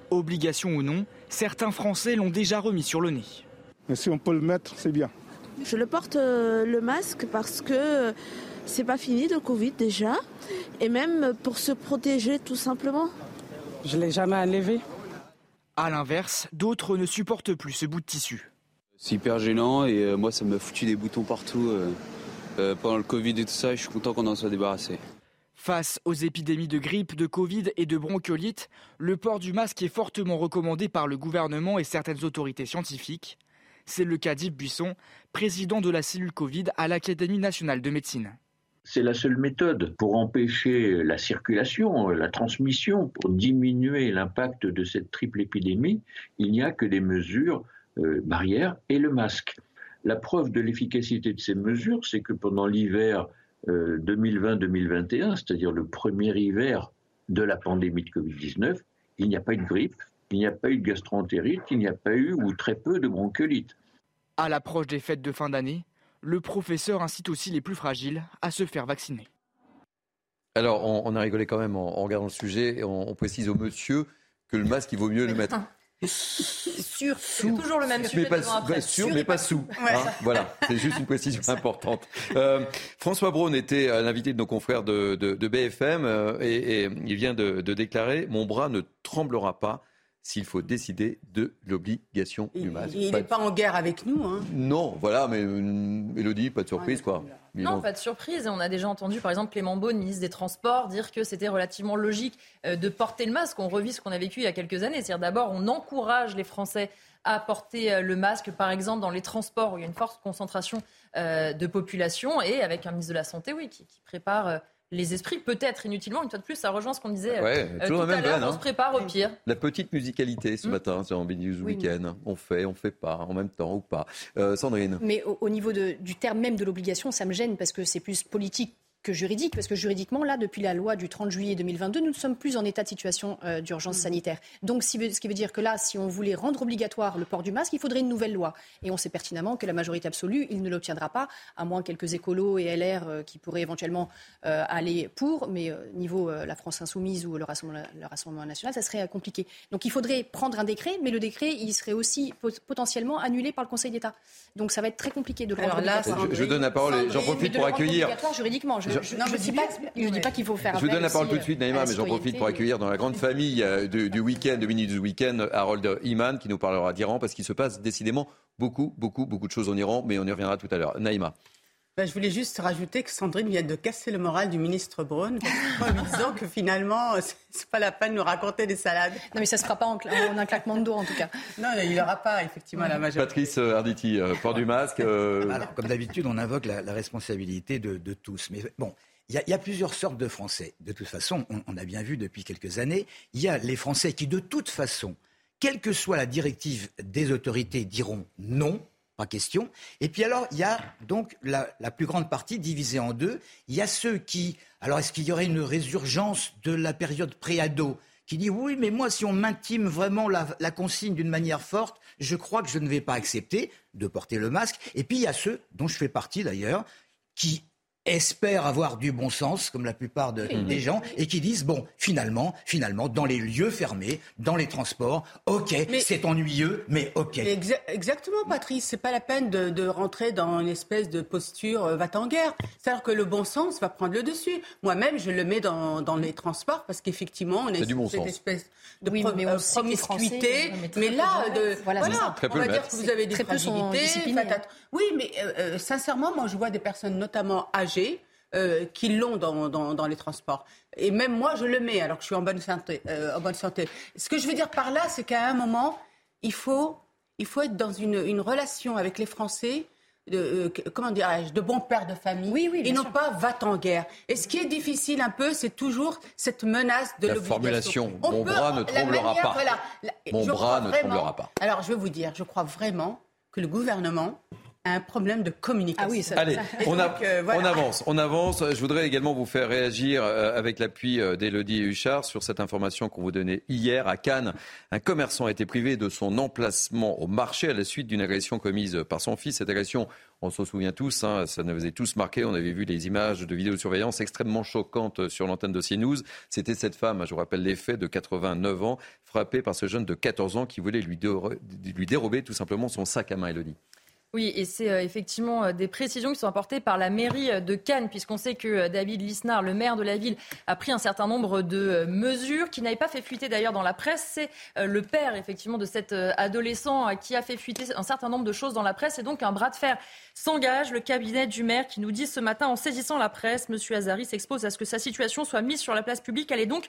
Obligation ou non, certains Français l'ont déjà remis sur le nez. Mais si on peut le mettre, c'est bien. Je le porte euh, le masque parce que euh, c'est pas fini le Covid déjà, et même pour se protéger tout simplement. Je l'ai jamais enlevé. À l'inverse, d'autres ne supportent plus ce bout de tissu. C'est hyper gênant et euh, moi ça m'a foutu des boutons partout euh, euh, pendant le Covid et tout ça. Je suis content qu'on en soit débarrassé. Face aux épidémies de grippe, de Covid et de bronchiolite, le port du masque est fortement recommandé par le gouvernement et certaines autorités scientifiques. C'est le cas d'Yves Buisson, président de la cellule Covid à l'Académie nationale de médecine. C'est la seule méthode pour empêcher la circulation, la transmission, pour diminuer l'impact de cette triple épidémie. Il n'y a que des mesures euh, barrières et le masque. La preuve de l'efficacité de ces mesures, c'est que pendant l'hiver euh, 2020-2021, c'est-à-dire le premier hiver de la pandémie de Covid-19, il n'y a pas eu de grippe, il n'y a pas eu de gastroentérite, il n'y a pas eu ou très peu de bronchiolite. À l'approche des fêtes de fin d'année, le professeur incite aussi les plus fragiles à se faire vacciner. Alors, on, on a rigolé quand même en, en regardant le sujet et on, on précise au monsieur que le masque, il vaut mieux le mettre *laughs* Sûr, c'est toujours le même sujet mais pas, après. sûr, mais pas sous. *laughs* Ouais. hein. voilà, c'est juste une précision *laughs* importante. Euh, François Braun était euh, l'invité de nos confrères de, de- de BFM euh, et, et il vient de, de déclarer Mon bras ne tremblera pas s'il faut décider de l'obligation du masque. Il Pas- n'est pas en guerre avec nous. Hein. Non, voilà, mais euh, Elodie, pas de surprise, quoi. Non, pas de surprise. Et on a déjà entendu, par exemple, Clément Beaune, ministre des Transports, dire que c'était relativement logique euh, de porter le masque. On revit ce qu'on a vécu il y a quelques années. C'est-à-dire d'abord, on encourage les Français à porter euh, le masque, par exemple, dans les transports où il y a une forte concentration euh, de population, et avec un ministre de la Santé, oui, qui, qui prépare euh, les esprits, peut-être inutilement. Une fois de plus, ça rejoint ce qu'on disait Ouais, euh, toujours tout la à même l'heure. On hein. se prépare au pire. La petite musicalité ce matin sur Ambient News Oui, Weekend. On fait, on fait pas, en même temps ou pas. Euh, Sandrine. Mais au, au niveau de- du terme même de l'obligation, ça me gêne parce que c'est plus politique que juridique, parce que juridiquement, là, depuis la loi du 30 juillet 2022, nous ne sommes plus en état de situation euh, d'urgence sanitaire. Donc, si ce qui veut dire que là, si on voulait rendre obligatoire le port du masque, il faudrait une nouvelle loi. Et on sait pertinemment que la majorité absolue, il ne l'obtiendra pas, à moins quelques écolos et LR euh, qui pourraient éventuellement euh, aller pour, mais euh, niveau euh, la France insoumise ou le Rassemblement, le Rassemblement national, ça serait euh, compliqué. Donc, il faudrait prendre un décret, mais le décret, il serait aussi pot- potentiellement annulé par le Conseil d'État. Donc, ça va être très compliqué de le rendre Alors là, obligatoire. Je, je donne la parole et j'en profite pour accueillir. obligatoire juridiquement. Je Je- ne dis pas, je dis pas qu'il faut faire. Je vous donne la parole tout de suite, euh, Naïma, mais j'en profite pour accueillir dans la grande famille euh, du, du week-end, de Minutes du Week-end, Harold Iman, qui nous parlera d'Iran, parce qu'il se passe décidément beaucoup, beaucoup, beaucoup de choses en Iran, mais on y reviendra tout à l'heure. Naïma. Ben, je voulais juste rajouter que Sandrine vient de casser le moral du ministre Braun en lui disant que finalement, *laughs* c'est- pas la peine de nous raconter des salades. Non, mais ça se fera pas en, cla- en un claquement de doigts, en tout cas. Non, il n'aura pas effectivement la majorité. Patrice euh, Arditi, euh, port du masque. euh, Alors, comme d'habitude, on invoque la, la responsabilité de, de tous. Mais bon, il y, a- il y a plusieurs sortes de Français. De toute façon, on, on a bien vu depuis quelques années, il y a les Français qui, de toute façon, quelle que soit la directive des autorités, diront non. Pas question. Et puis alors, il y a donc la, plus grande partie divisée en deux. Il y a ceux qui... Alors, est-ce qu'il y aurait une résurgence de la période pré-ado qui dit oui, mais moi, si on m'intime vraiment la, la consigne d'une manière forte, je crois que je ne vais pas accepter de porter le masque. Et puis il y a ceux, dont je fais partie d'ailleurs, qui espèrent avoir du bon sens, comme la plupart de- des gens, et qui disent bon, finalement, finalement, dans les lieux fermés, dans les transports, ok, c'est ennuyeux, mais ok. Mais exa- exactement, Patrice. C'est pas la peine de, de rentrer dans une espèce de posture euh, va-t-en guerre. C'est-à-dire que le bon sens va prendre le dessus. Moi-même, je le mets dans, dans les transports parce qu'effectivement, on du bon cette sens. espèce de Oui, pro- mais on euh, promiscuité. Français- mais, là, de. Voilà, peu on va dire que vous avez des sont fragilités. Oui, mais euh, sincèrement, moi, je vois des personnes, notamment âgées, euh, qui l'ont dans, dans, dans les transports. Et même moi, je le mets alors que je suis en bonne santé. euh, en bonne santé. Ce que je veux dire par là, c'est qu'à un moment, il faut, il faut être dans une, une relation avec les Français. De, euh, comment dirais-je, de bons pères de famille, et non pas va-t-en guerre. Et ce qui est difficile un peu, c'est toujours cette menace de La formulation, On mon peut- bras ne tremblera manière, pas. voilà, la- Mon bras ne vraiment- tremblera pas. Alors, je vais vous dire, je crois vraiment que le gouvernement un problème de communication. Ah oui, ça- Allez, Et on, a- donc, euh, voilà. on avance, on avance. Je voudrais également vous faire réagir euh, avec l'appui euh, d'Élodie Huchard sur cette information qu'on vous donnait hier à Cannes. Un commerçant a été privé de son emplacement au marché à la suite d'une agression commise par son fils. Cette agression, on s'en souvient tous, hein, ça nous avait tous marqué. On avait vu les images de vidéosurveillance extrêmement choquantes sur l'antenne de CNews. C'était cette femme, je vous rappelle les faits, de 89 ans, frappée par ce jeune de 14 ans qui voulait lui, déro- lui dérober tout simplement son sac à main, Élodie. Oui, et c'est euh, effectivement euh, des précisions qui sont apportées par la mairie euh, de Cannes, puisqu'on sait que David Lisnard, le maire de la ville, a pris un certain nombre de mesures qui n'avaient pas fait fuiter d'ailleurs dans la presse. C'est le père, effectivement, de cet adolescent qui a fait fuiter un certain nombre de choses dans la presse. Et donc, un bras de fer s'engage. Le cabinet du maire qui nous dit ce matin, en saisissant la presse, M. Azari s'expose à ce que sa situation soit mise sur la place publique. Elle est donc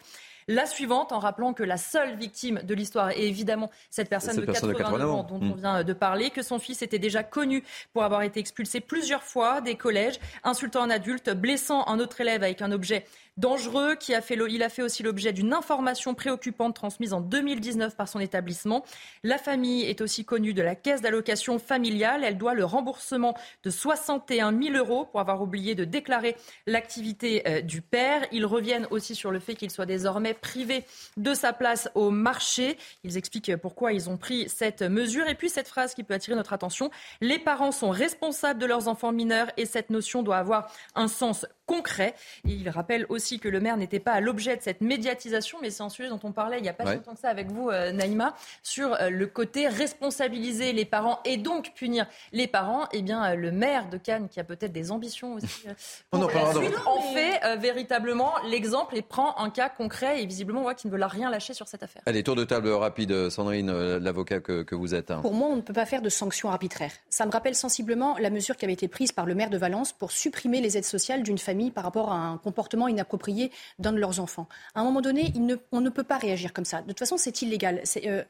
la suivante, en rappelant que la seule victime de l'histoire est évidemment cette personne, Cette de, personne de 89 ans 89 dont on vient de parler, que son fils était déjà connu pour avoir été expulsé plusieurs fois des collèges, insultant un adulte, blessant un autre élève avec un objet dangereux, qui a fait, il a fait aussi l'objet d'une information préoccupante transmise en 2019 par son établissement. La famille est aussi connue de la caisse d'allocation familiale. Elle doit le remboursement de 61 000 euros pour avoir oublié de déclarer l'activité euh, du père. Ils reviennent aussi sur le fait qu'il soit désormais privé de sa place au marché. Ils expliquent pourquoi ils ont pris cette mesure. Et puis cette phrase qui peut attirer notre attention, les parents sont responsables de leurs enfants mineurs et cette notion doit avoir un sens concret. Et il rappelle aussi que le maire n'était pas à l'objet de cette médiatisation, mais c'est un sujet dont on parlait il n'y a pas Ouais. si longtemps que ça avec vous, euh, Naïma, sur euh, le côté responsabiliser les parents et donc punir les parents. Eh bien, euh, le maire de Cannes, qui a peut-être des ambitions aussi, euh, *laughs* On en la suite, fait euh, véritablement l'exemple et prend un cas concret et visiblement voit qu'il ne veut rien lâcher sur cette affaire. Allez, tour de table rapide, Sandrine, l'avocat que, que vous êtes. hein. Pour moi, on ne peut pas faire de sanctions arbitraires. Ça me rappelle sensiblement la mesure qui avait été prise par le maire de Valence pour supprimer les aides sociales d'une famille par rapport à un comportement inapproprié d'un de leurs enfants. À un moment donné, on ne peut pas réagir comme ça. De toute façon, c'est illégal. C'est, euh,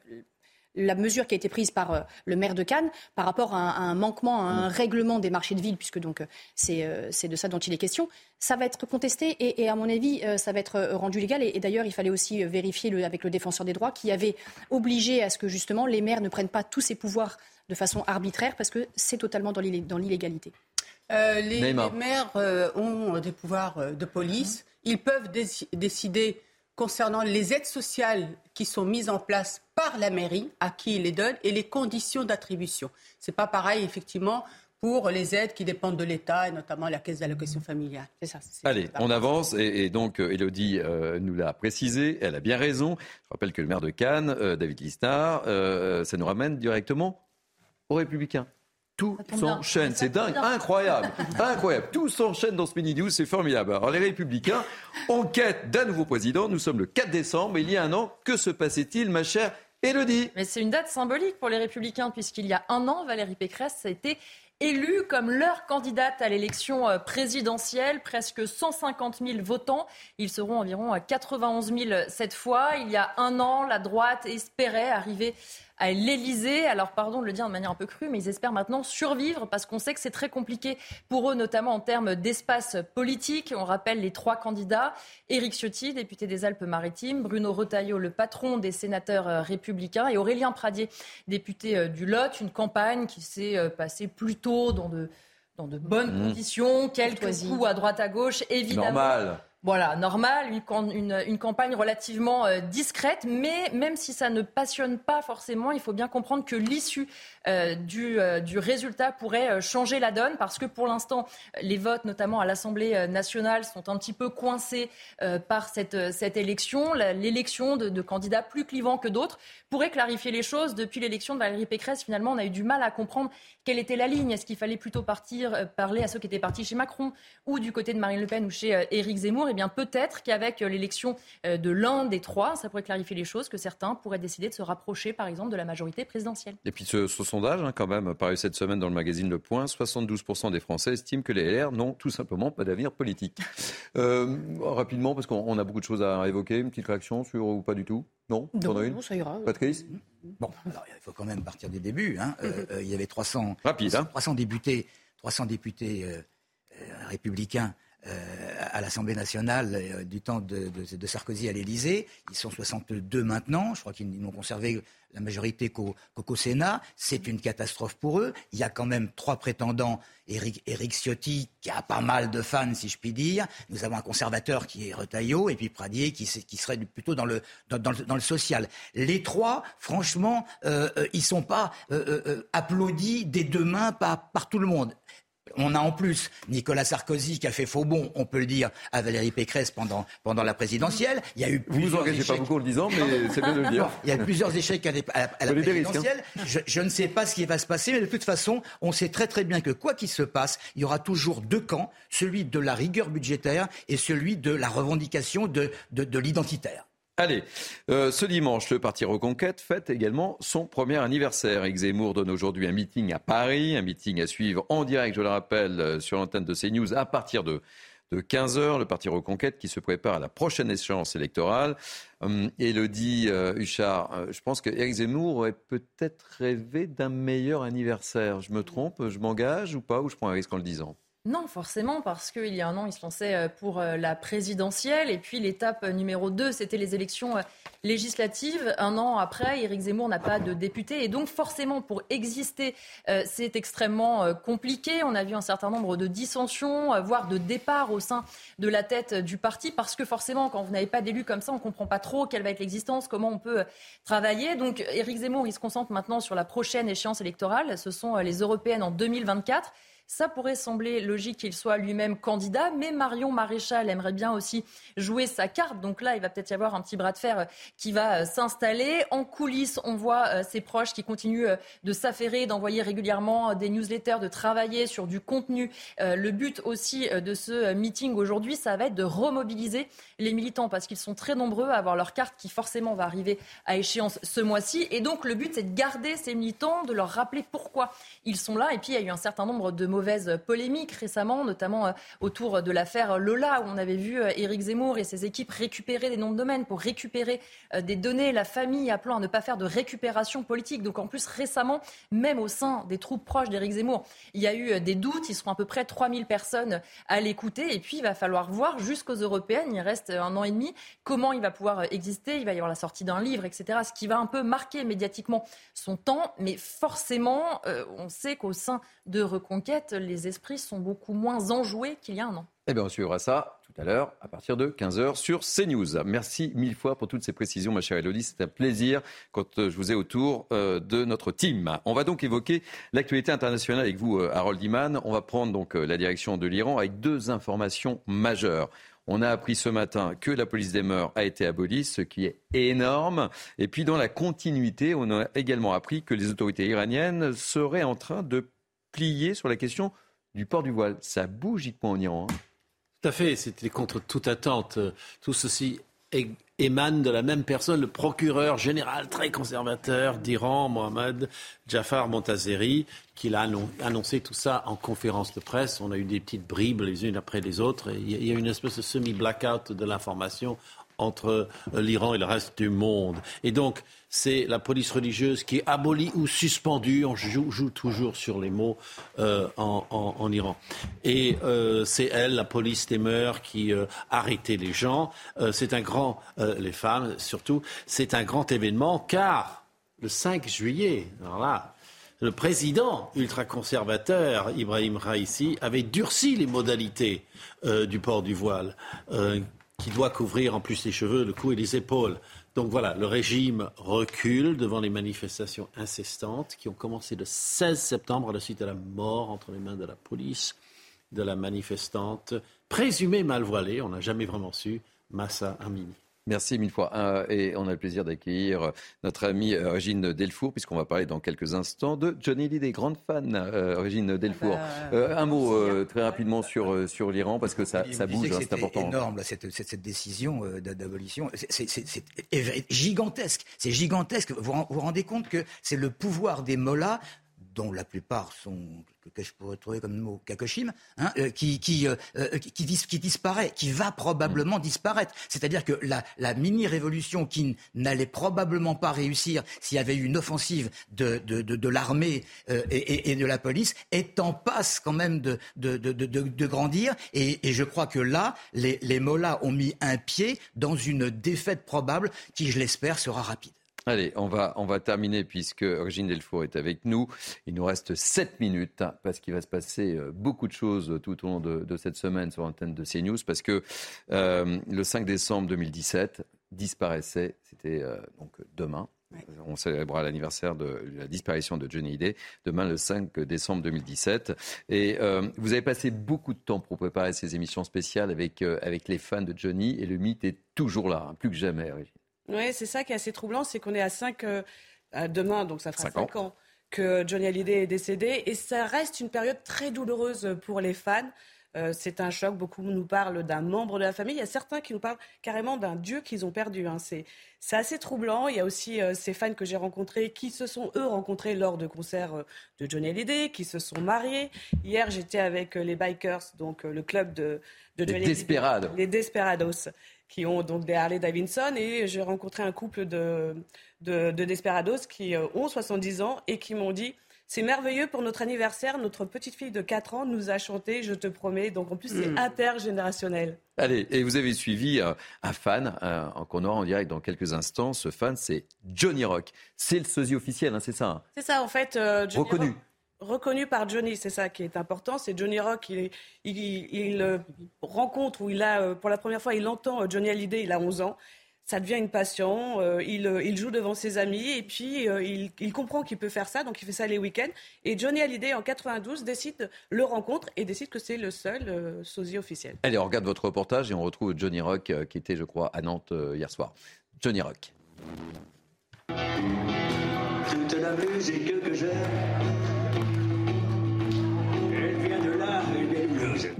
la mesure qui a été prise par euh, le maire de Cannes par rapport à un, manquement, à un règlement des marchés de ville, puisque donc euh, c'est de ça dont il est question, ça va être contesté et, à mon avis, ça va être rendu légal. Et, d'ailleurs, il fallait aussi vérifier avec le défenseur des droits qui avait obligé à ce que justement les maires ne prennent pas tous ces pouvoirs de façon arbitraire parce que c'est totalement dans l'illégalité. Euh, les, maires euh, ont des pouvoirs euh, de police. Ils peuvent déci- décider concernant les aides sociales qui sont mises en place par la mairie, à qui ils les donnent, et les conditions d'attribution. C'est pas pareil, effectivement, pour les aides qui dépendent de l'État, et notamment la caisse d'allocation familiale. C'est ça. Allez, on avance et, et donc Elodie euh, nous l'a précisé, elle a bien raison. Je rappelle que le maire de Cannes, euh, David Lisnard, euh, ça nous ramène directement aux Républicains. Tout s'enchaîne, c'est dingue, incroyable, incroyable. Tout s'enchaîne dans ce mini news, c'est formidable. Alors les Républicains enquêtent d'un nouveau président. Nous sommes le 4 décembre, il y a un an. Que se passait-il, ma chère Elodie Mais c'est une date symbolique pour les Républicains, puisqu'il y a un an, Valérie Pécresse a été élue comme leur candidate à l'élection euh, présidentielle. Presque 150 000 votants. Ils seront environ à 91 000 cette fois. Il y a un an, la droite espérait arriver à l'Élysée. Alors, pardon de le dire de manière un peu crue, mais ils espèrent maintenant survivre parce qu'on sait que c'est très compliqué pour eux, notamment en termes d'espace politique. On rappelle les trois candidats. Éric Ciotti, député des Alpes-Maritimes, Bruno Retailleau, le patron des sénateurs euh, républicains, et Aurélien Pradier, député euh, du Lot. Une campagne qui s'est euh, passée plutôt dans de, dans de bonnes Mmh. conditions, quelques coups à droite à gauche, évidemment. Normal. Voilà, normal, une, campagne relativement euh, discrète, mais même si ça ne passionne pas forcément, il faut bien comprendre que l'issue euh, du, euh, du, résultat pourrait changer la donne, parce que pour l'instant, les votes, notamment à l'Assemblée nationale, sont un petit peu coincés par cette, élection. L'élection de, de, candidats plus clivants que d'autres pourrait clarifier les choses. Depuis l'élection de Valérie Pécresse, finalement, on a eu du mal à comprendre quelle était la ligne. Est-ce qu'il fallait plutôt partir, parler à ceux qui étaient partis chez Macron, ou du côté de Marine Le Pen ou chez Éric Zemmour? Eh bien peut-être qu'avec euh, l'élection euh, de l'un des trois, ça pourrait clarifier les choses, que certains pourraient décider de se rapprocher, par exemple, de la majorité présidentielle. Et puis ce, sondage, hein, quand même, paru cette semaine dans le magazine Le Point, 72% des Français estiment que les LR n'ont tout simplement pas d'avenir politique. *laughs* Euh, rapidement, parce qu'on a beaucoup de choses à évoquer, une petite réaction sur ou pas du tout? Non, non, ça ira. Patrice? Bon, alors, il faut quand même partir des débuts. Hein. il y avait 300, Rapide, 300, députés, 300 députés républicains euh, à l'Assemblée nationale euh, du temps de, Sarkozy à l'Élysée. Ils sont 62 maintenant. Je crois qu'ils n'ont conservé la majorité qu'au Sénat. C'est une catastrophe pour eux. Il y a quand même trois prétendants. Éric, Ciotti, qui a pas mal de fans, si je puis dire. Nous avons un conservateur qui est Retailleau, et puis Pradier, qui, serait plutôt dans le, social. Les trois, franchement, euh, euh ils sont pas applaudis des deux mains par tout le monde. On a en plus Nicolas Sarkozy qui a fait faux bon, on peut le dire, à Valérie Pécresse pendant, pendant la présidentielle. Il y a eu vous vous engagez pas beaucoup en le disant, mais c'est bien de le dire. il y a eu plusieurs échecs à, la, hein. présidentielle. je, ne sais pas ce qui va se passer, mais de toute façon, on sait très très bien que quoi qu'il se passe, il y aura toujours deux camps, celui de la rigueur budgétaire et celui de la revendication de, de l'identitaire. Allez, euh, ce dimanche, le Parti Reconquête fête également son premier anniversaire. Yves Zemmour donne aujourd'hui un meeting à Paris, un meeting à suivre en direct, je le rappelle, euh, sur l'antenne de CNews à partir de, 15h. Le Parti Reconquête qui se prépare à la prochaine échéance électorale. Elodie euh, Huchard, je pense qu'Éric Zemmour aurait peut-être rêvé d'un meilleur anniversaire. Je me trompe, je m'engage ou pas, ou je prends un risque en le disant? Non, forcément, parce qu'il y a un an, il se lançait euh, pour euh, la présidentielle. Et puis l'étape numéro 2, c'était les élections euh, législatives. Un an après, Éric Zemmour n'a pas de député. Et donc, forcément, pour exister, c'est extrêmement compliqué. On a vu un certain nombre de dissensions, voire de départs au sein de la tête du parti. Parce que forcément, quand vous n'avez pas d'élu comme ça, on ne comprend pas trop quelle va être l'existence, comment on peut travailler. Donc, Éric Zemmour, il se concentre maintenant sur la prochaine échéance électorale. Ce sont les européennes en 2024. Ça pourrait sembler logique qu'il soit lui-même candidat, mais Marion Maréchal aimerait bien aussi jouer sa carte. Donc là, il va peut-être y avoir un petit bras de fer euh, qui va euh, s'installer. En coulisses, on voit euh, ses proches qui continuent de s'affairer, d'envoyer régulièrement des newsletters, de travailler sur du contenu. Le but aussi de ce meeting aujourd'hui, ça va être de remobiliser les militants parce qu'ils sont très nombreux à avoir leur carte qui forcément va arriver à échéance ce mois-ci. Et donc le but, c'est de garder ces militants, de leur rappeler pourquoi ils sont là. Et puis il y a eu un certain nombre de mauvaises polémiques récemment, notamment euh, autour de l'affaire Lola, où on avait vu euh, Éric Zemmour et ses équipes récupérer des noms de domaine pour récupérer euh, des données, la famille appelant à ne pas faire de récupération politique. Donc en plus récemment, même au sein des troupes proches d'Éric Zemmour, il y a eu des doutes. Ils seront à peu près 3000 personnes à l'écouter. Et puis il va falloir voir jusqu'aux européennes, il reste un an et demi, comment il va pouvoir exister? Il va y avoir la sortie d'un livre, etc. Ce qui va un peu marquer médiatiquement son temps. Mais forcément, on sait qu'au sein de Reconquête, les esprits sont beaucoup moins enjoués qu'il y a un an. Eh bien, on suivra ça tout à l'heure à partir de 15h sur CNews. Merci mille fois pour toutes ces précisions, ma chère Elodie. C'est un plaisir quand euh, je vous ai autour euh, de notre team. On va donc évoquer l'actualité internationale avec vous, euh, Harold Iman. On va prendre donc la direction de l'Iran avec deux informations majeures. On a appris ce matin que la police des mœurs a été abolie, ce qui est énorme. Et puis dans la continuité, on a également appris que les autorités iraniennes seraient en train de plier sur la question du port du voile. Ça bouge, dites en Iran. Tout à fait, c'était contre toute attente. Tout ceci émane de la même personne, le procureur général très conservateur d'Iran, Mohamed Jafar Montazeri, qui a annoncé tout ça en conférence de presse. On a eu des petites bribes les unes après les autres. il y a une espèce de semi-blackout de l'information entre euh, l'Iran et le reste du monde. Et donc, c'est la police religieuse qui est abolie ou suspendue. On joue, toujours sur les mots euh, en, Iran. Et euh, c'est elle, la police des mœurs, qui euh, arrêtait les gens. c'est un grand, les femmes surtout, c'est un grand événement car le 5 juillet, alors là, le président ultra-conservateur, Ibrahim Raisi, avait durci les modalités du port du voile, qui doit couvrir en plus les cheveux, le cou et les épaules. Donc voilà, le régime recule devant les manifestations incestantes qui ont commencé le 16 septembre à la suite de la mort entre les mains de la police de la manifestante présumée mal voilée, on n'a jamais vraiment su, Massa Amini. Merci mille fois. Euh, et on a le plaisir d'accueillir euh, notre amie euh, Régine Delfour, puisqu'on va parler dans quelques instants de Johnny Lee, des grandes fans, Régine Delfour. Ah bah, un mot très rapidement sur, sur l'Iran, parce que ça, ça bouge, hein, c'est important. C'est énorme, cette, cette, cette décision d'abolition. C'est gigantesque. C'est gigantesque. Vous vous rendez compte que c'est le pouvoir des mollahs dont la plupart sont, que je pourrais trouver comme mot, kakoshim, hein, euh, qui, qui, euh, euh, qui, qui, disparaît, qui va probablement mm. disparaître. C'est-à-dire que la, la mini-révolution qui n'allait probablement pas réussir s'il y avait eu une offensive de, de, de, de l'armée et, et, de la police est en passe quand même de, de, grandir. Et, et, je crois que là, les, les Mollahs ont mis un pied dans une défaite probable qui, je l'espère, sera rapide. Allez, on va, on va terminer puisque Régine Delfour est avec nous. Il nous reste 7 minutes parce qu'il va se passer euh, beaucoup de choses tout au long de, cette semaine sur l'antenne de CNews parce que euh, le 5 décembre 2017 disparaissait, c'était euh, donc demain. On célébrera l'anniversaire de la disparition de Johnny Hallyday demain le 5 décembre 2017. Et vous avez passé beaucoup de temps pour préparer ces émissions spéciales avec, avec les fans de Johnny et le mythe est toujours là, hein, plus que jamais, Régine. Oui, c'est ça qui est assez troublant, c'est qu'on est à 5 euh, demain, donc ça fera 5 ans. que Johnny Hallyday est décédé. Et ça reste une période très douloureuse pour les fans. Euh, c'est un choc. Beaucoup nous parlent d'un membre de la famille. Il y a certains qui nous parlent carrément d'un dieu qu'ils ont perdu. Hein. C'est, assez troublant. Il y a aussi euh, ces fans que j'ai rencontrés qui se sont, eux, rencontrés lors de concerts de Johnny Hallyday, qui se sont mariés. Hier, j'étais avec les Bikers, donc le club de, de Johnny Les Desperados. Les Desperados qui ont donc des Harley Davidson. Et j'ai rencontré un couple de, de, Desperados qui euh, ont 70 ans et qui m'ont dit c'est merveilleux pour notre anniversaire. Notre petite fille de 4 ans nous a chanté, je te promets. Donc en plus, c'est hmm. intergénérationnel. Allez, et vous avez suivi euh, un fan euh, qu'on aura en direct dans quelques instants. Ce fan, c'est Johnny Rock. C'est le sosie officiel, hein, c'est ça hein? C'est ça, en fait. Reconnu reconnu par Johnny, c'est ça qui est important. C'est Johnny Rock, il, il, euh, rencontre, ou il a, euh, pour la première fois, il entend euh, Johnny Hallyday, il a 11 ans. Ça devient une passion. il, joue devant ses amis et puis il, comprend qu'il peut faire ça, donc il fait ça les week-ends. Et Johnny Hallyday, en 92, décide, le rencontre et décide que c'est le seul sosie officiel. Allez, on regarde votre reportage et on retrouve Johnny Rock qui était, je crois, à Nantes hier soir. Johnny Rock. Toute la musique que j'aime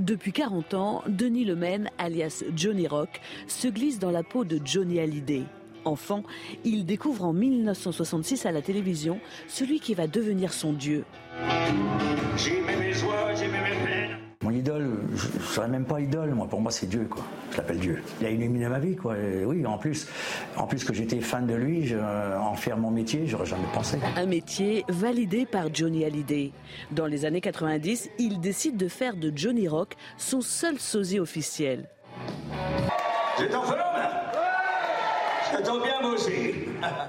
Depuis 40 ans, Denis Lemaine, alias Johnny Rock, se glisse dans la peau de Johnny Hallyday. Enfant, il découvre en 1966 à la télévision celui qui va devenir son dieu. Idole, je ne serais même pas idole, moi. Pour moi, c'est Dieu, quoi. Je l'appelle Dieu. Il a illuminé ma vie, quoi. oui, en plus, en plus que j'étais fan de lui, je, en faire mon métier, j'aurais jamais pensé. Un métier validé par Johnny Hallyday. Dans les années 90, il décide de faire de Johnny Rock son seul sosie officiel. Aussi.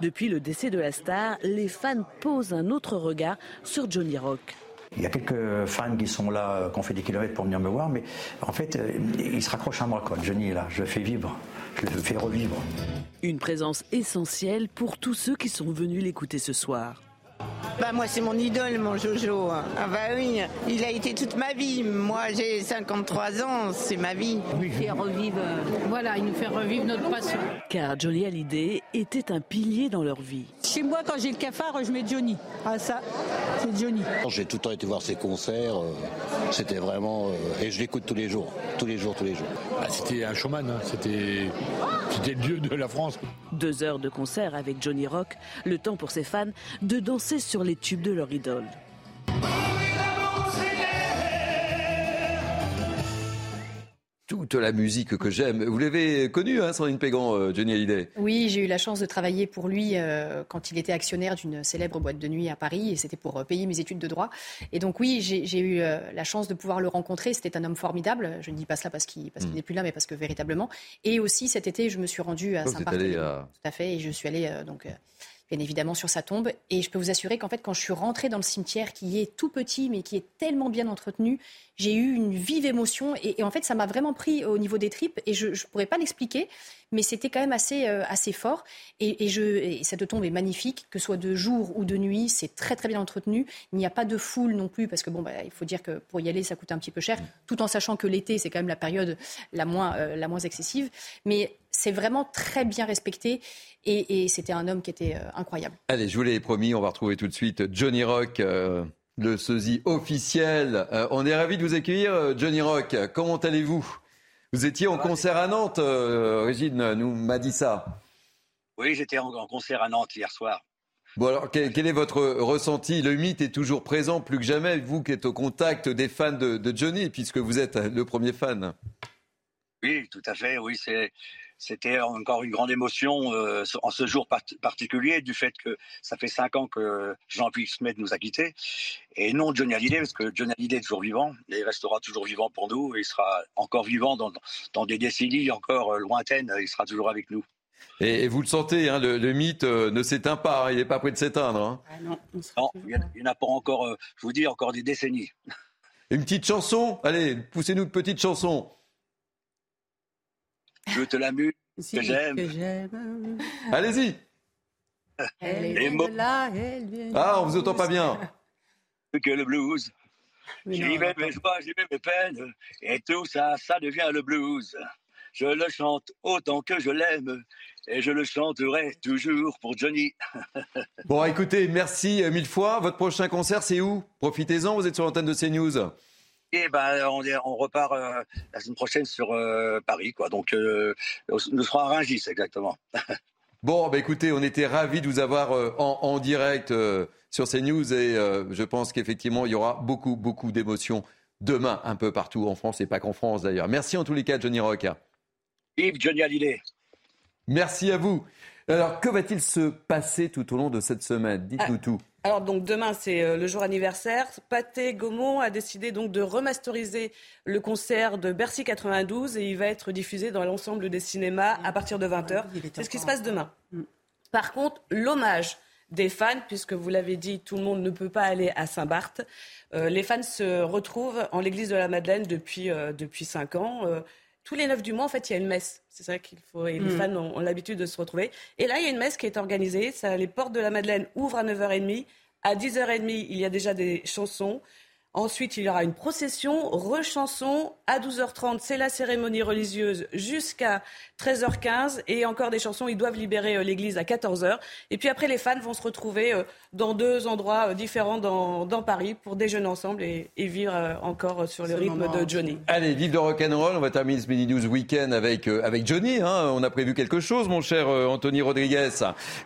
Depuis le décès de la star, les fans posent un autre regard sur Johnny Rock. Il y a quelques fans qui sont là, euh, qui ont fait des kilomètres pour venir me voir, mais en fait, euh, ils se raccrochent à moi. Quoi. Johnny est là, je le fais vivre, je le fais revivre. Une présence essentielle pour tous ceux qui sont venus l'écouter ce soir. Bah moi c'est mon idole mon Jojo. Ah bah oui, il a été toute ma vie. Moi j'ai 53 ans, c'est ma vie. Il fait revivre, euh, voilà, il nous fait revivre notre passion. Car Johnny Hallyday était un pilier dans leur vie. Chez moi quand j'ai le cafard, je mets Johnny. Ah ça, c'est Johnny. J'ai tout le temps été voir ses concerts. Euh, c'était vraiment euh, et je l'écoute tous les jours, tous les jours, tous les jours. Bah, c'était un showman, hein. c'était de la France. Deux heures de concert avec Johnny Rock, le temps pour ses fans de danser sur les tubes de leur idole. Toute la musique que j'aime. Vous l'avez connu, hein, Sandrine Pégan, euh, Johnny Hallyday? Oui, j'ai eu la chance de travailler pour lui euh, quand il était actionnaire d'une célèbre boîte de nuit à Paris, et c'était pour euh, payer mes études de droit. Et donc oui, j'ai eu la chance de pouvoir le rencontrer. C'était un homme formidable. Je ne dis pas cela parce qu'il hmm. n'est plus là, mais parce que véritablement. Et aussi cet été, je me suis rendue à Saint-Barthélemy. À... Tout à fait, et je suis allée donc bien évidemment, sur sa tombe. Et je peux vous assurer qu'en fait, quand je suis rentrée dans le cimetière, qui est tout petit, mais qui est tellement bien entretenu, j'ai eu une vive émotion. Et, en fait, ça m'a vraiment pris au niveau des tripes. Et je ne pourrais pas l'expliquer, mais c'était quand même assez, euh, assez fort. Et, je, cette tombe est magnifique, que ce soit de jour ou de nuit. C'est très, très bien entretenu. Il n'y a pas de foule non plus, parce que bon, bah, il faut dire que pour y aller, ça coûte un petit peu cher, tout en sachant que l'été, c'est quand même la période la moins, euh, la moins excessive. Mais c'est vraiment très bien respecté. Et, c'était un homme qui était euh, incroyable. Allez, je vous l'ai promis, on va retrouver tout de suite Johnny Rock. Euh, le sosie officiel. Euh, on est ravis de vous accueillir, Johnny Rock. Comment allez-vous? Vous étiez en concert à Nantes, Régine nous m'a dit ça. Oui, j'étais en, concert à Nantes hier soir. Bon alors, quel, est votre ressenti? Le mythe est toujours présent, plus que jamais, vous qui êtes au contact des fans de, de Johnny, puisque vous êtes le premier fan. Oui, tout à fait. Oui, c'est c'était encore une grande émotion euh, en ce jour particulier du fait que ça fait cinq ans que Jean-Pierre Smet nous a quittés. Et non Johnny Hallyday, parce que Johnny Hallyday est toujours vivant, et il restera toujours vivant pour nous, et il sera encore vivant dans, dans des décennies encore euh, lointaines, il sera toujours avec nous. Et, vous le sentez, hein, le, mythe euh, ne s'éteint pas, il n'est pas prêt de s'éteindre. Hein. Ah non, il n'y en, a pas encore, je vous dis, encore des décennies. Une petite chanson? Allez, poussez-nous une petite chanson. Je te l'amuse, que j'aime. Allez-y. Elle est là, Ah, on vous entend pas bien. Que le blues. J'y vais mes joies, j'y vais mes peines, et tout ça, ça devient le blues. Je le chante autant que je l'aime, et je le chanterai toujours pour Johnny. bon, écoutez, merci mille fois. Votre prochain concert, c'est où? Profitez-en, vous êtes sur l'antenne de CNews. Et ben, on, on repart euh, la semaine prochaine sur euh, Paris, quoi. Donc, euh, nous serons à Rungis, exactement. *laughs* bon, bah, écoutez, on était ravis de vous avoir en, direct sur CNews et je pense qu'effectivement, il y aura beaucoup, beaucoup d'émotions demain, un peu partout en France et pas qu'en France d'ailleurs. Merci en tous les cas, Johnny Rock. Vive Johnny Hallyday. Merci à vous. Alors, que va-t-il se passer tout au long de cette semaine? Dites-nous ah, tout. Alors donc demain c'est euh, le jour anniversaire. Pathé Gaumont a décidé donc de remasteriser le concert de Bercy 92 et il va être diffusé dans l'ensemble des cinémas à partir de 20h. C'est ce qui se passe demain. Mm. Par contre, l'hommage des fans, puisque vous l'avez dit, tout le monde ne peut pas aller à Saint-Barth. Euh, les fans se retrouvent en l'église de la Madeleine depuis, euh, depuis 5 ans. Tous les 9 du mois, en fait, il y a une messe. C'est ça qu'il faut. Et les mm. fans ont, l'habitude de se retrouver. Et là, il y a une messe qui est organisée. Ça, les portes de la Madeleine ouvrent à 9h30. À 10h30, il y a déjà des chansons. Ensuite, il y aura une procession, rechanson. À 12h30, c'est la cérémonie religieuse jusqu'à 13h15. Et encore des chansons. Ils doivent libérer euh, l'église à 14h. Et puis après, les fans vont se retrouver euh, dans deux endroits euh, différents dans, Paris pour déjeuner ensemble et, vivre encore sur le rythme de Johnny. Allez, vive le rock'n'roll. On va terminer ce mini news week-end avec, avec Johnny. Hein. On a prévu quelque chose, mon cher Anthony Rodriguez.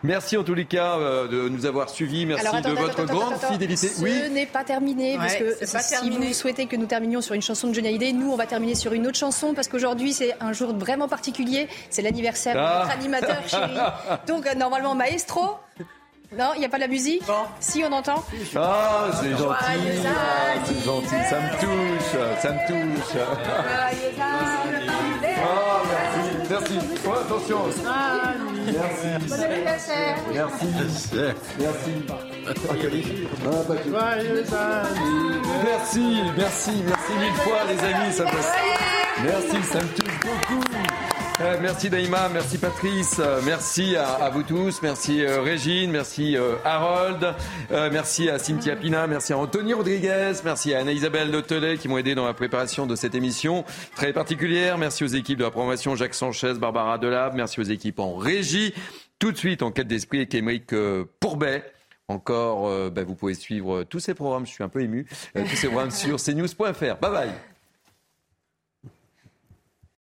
Merci en tous les cas de nous avoir suivis. Merci de votre grande fidélité. Ce oui. n'est pas terminé parce que si vous souhaitez que nous terminions sur une chanson de Johnny Hallyday, nous, on va terminer sur une autre chanson parce qu'aujourd'hui, c'est un jour vraiment particulier. C'est l'anniversaire de notre ah. animateur *laughs* chéri. Donc, euh, normalement, maestro. Non, il n'y a pas de la musique Si, on entend Ah, c'est gentil. C'est gentil, ça me touche, ça me touche. Ah, merci, merci. Oh, attention. Merci. Bon anniversaire. Merci. Merci. Merci, merci, merci mille fois, les amis. Ça me... Merci, ça me touche beaucoup. Euh, merci Daïma, merci Patrice, euh, merci à, vous tous, merci euh, Régine, merci Harold, merci à Cynthia Pina, merci à Anthony Rodriguez, merci à Anna-Isabelle Notelet qui m'ont aidé dans la préparation de cette émission très particulière. Merci aux équipes de la promotion Jacques Sanchez, Barbara Delab, merci aux équipes en régie. Tout de suite, en quête d'esprit avec Émeric Pourbet. Encore, ben, vous pouvez suivre tous ces programmes, je suis un peu ému, tous ces programmes sur cnews.fr. Bye bye.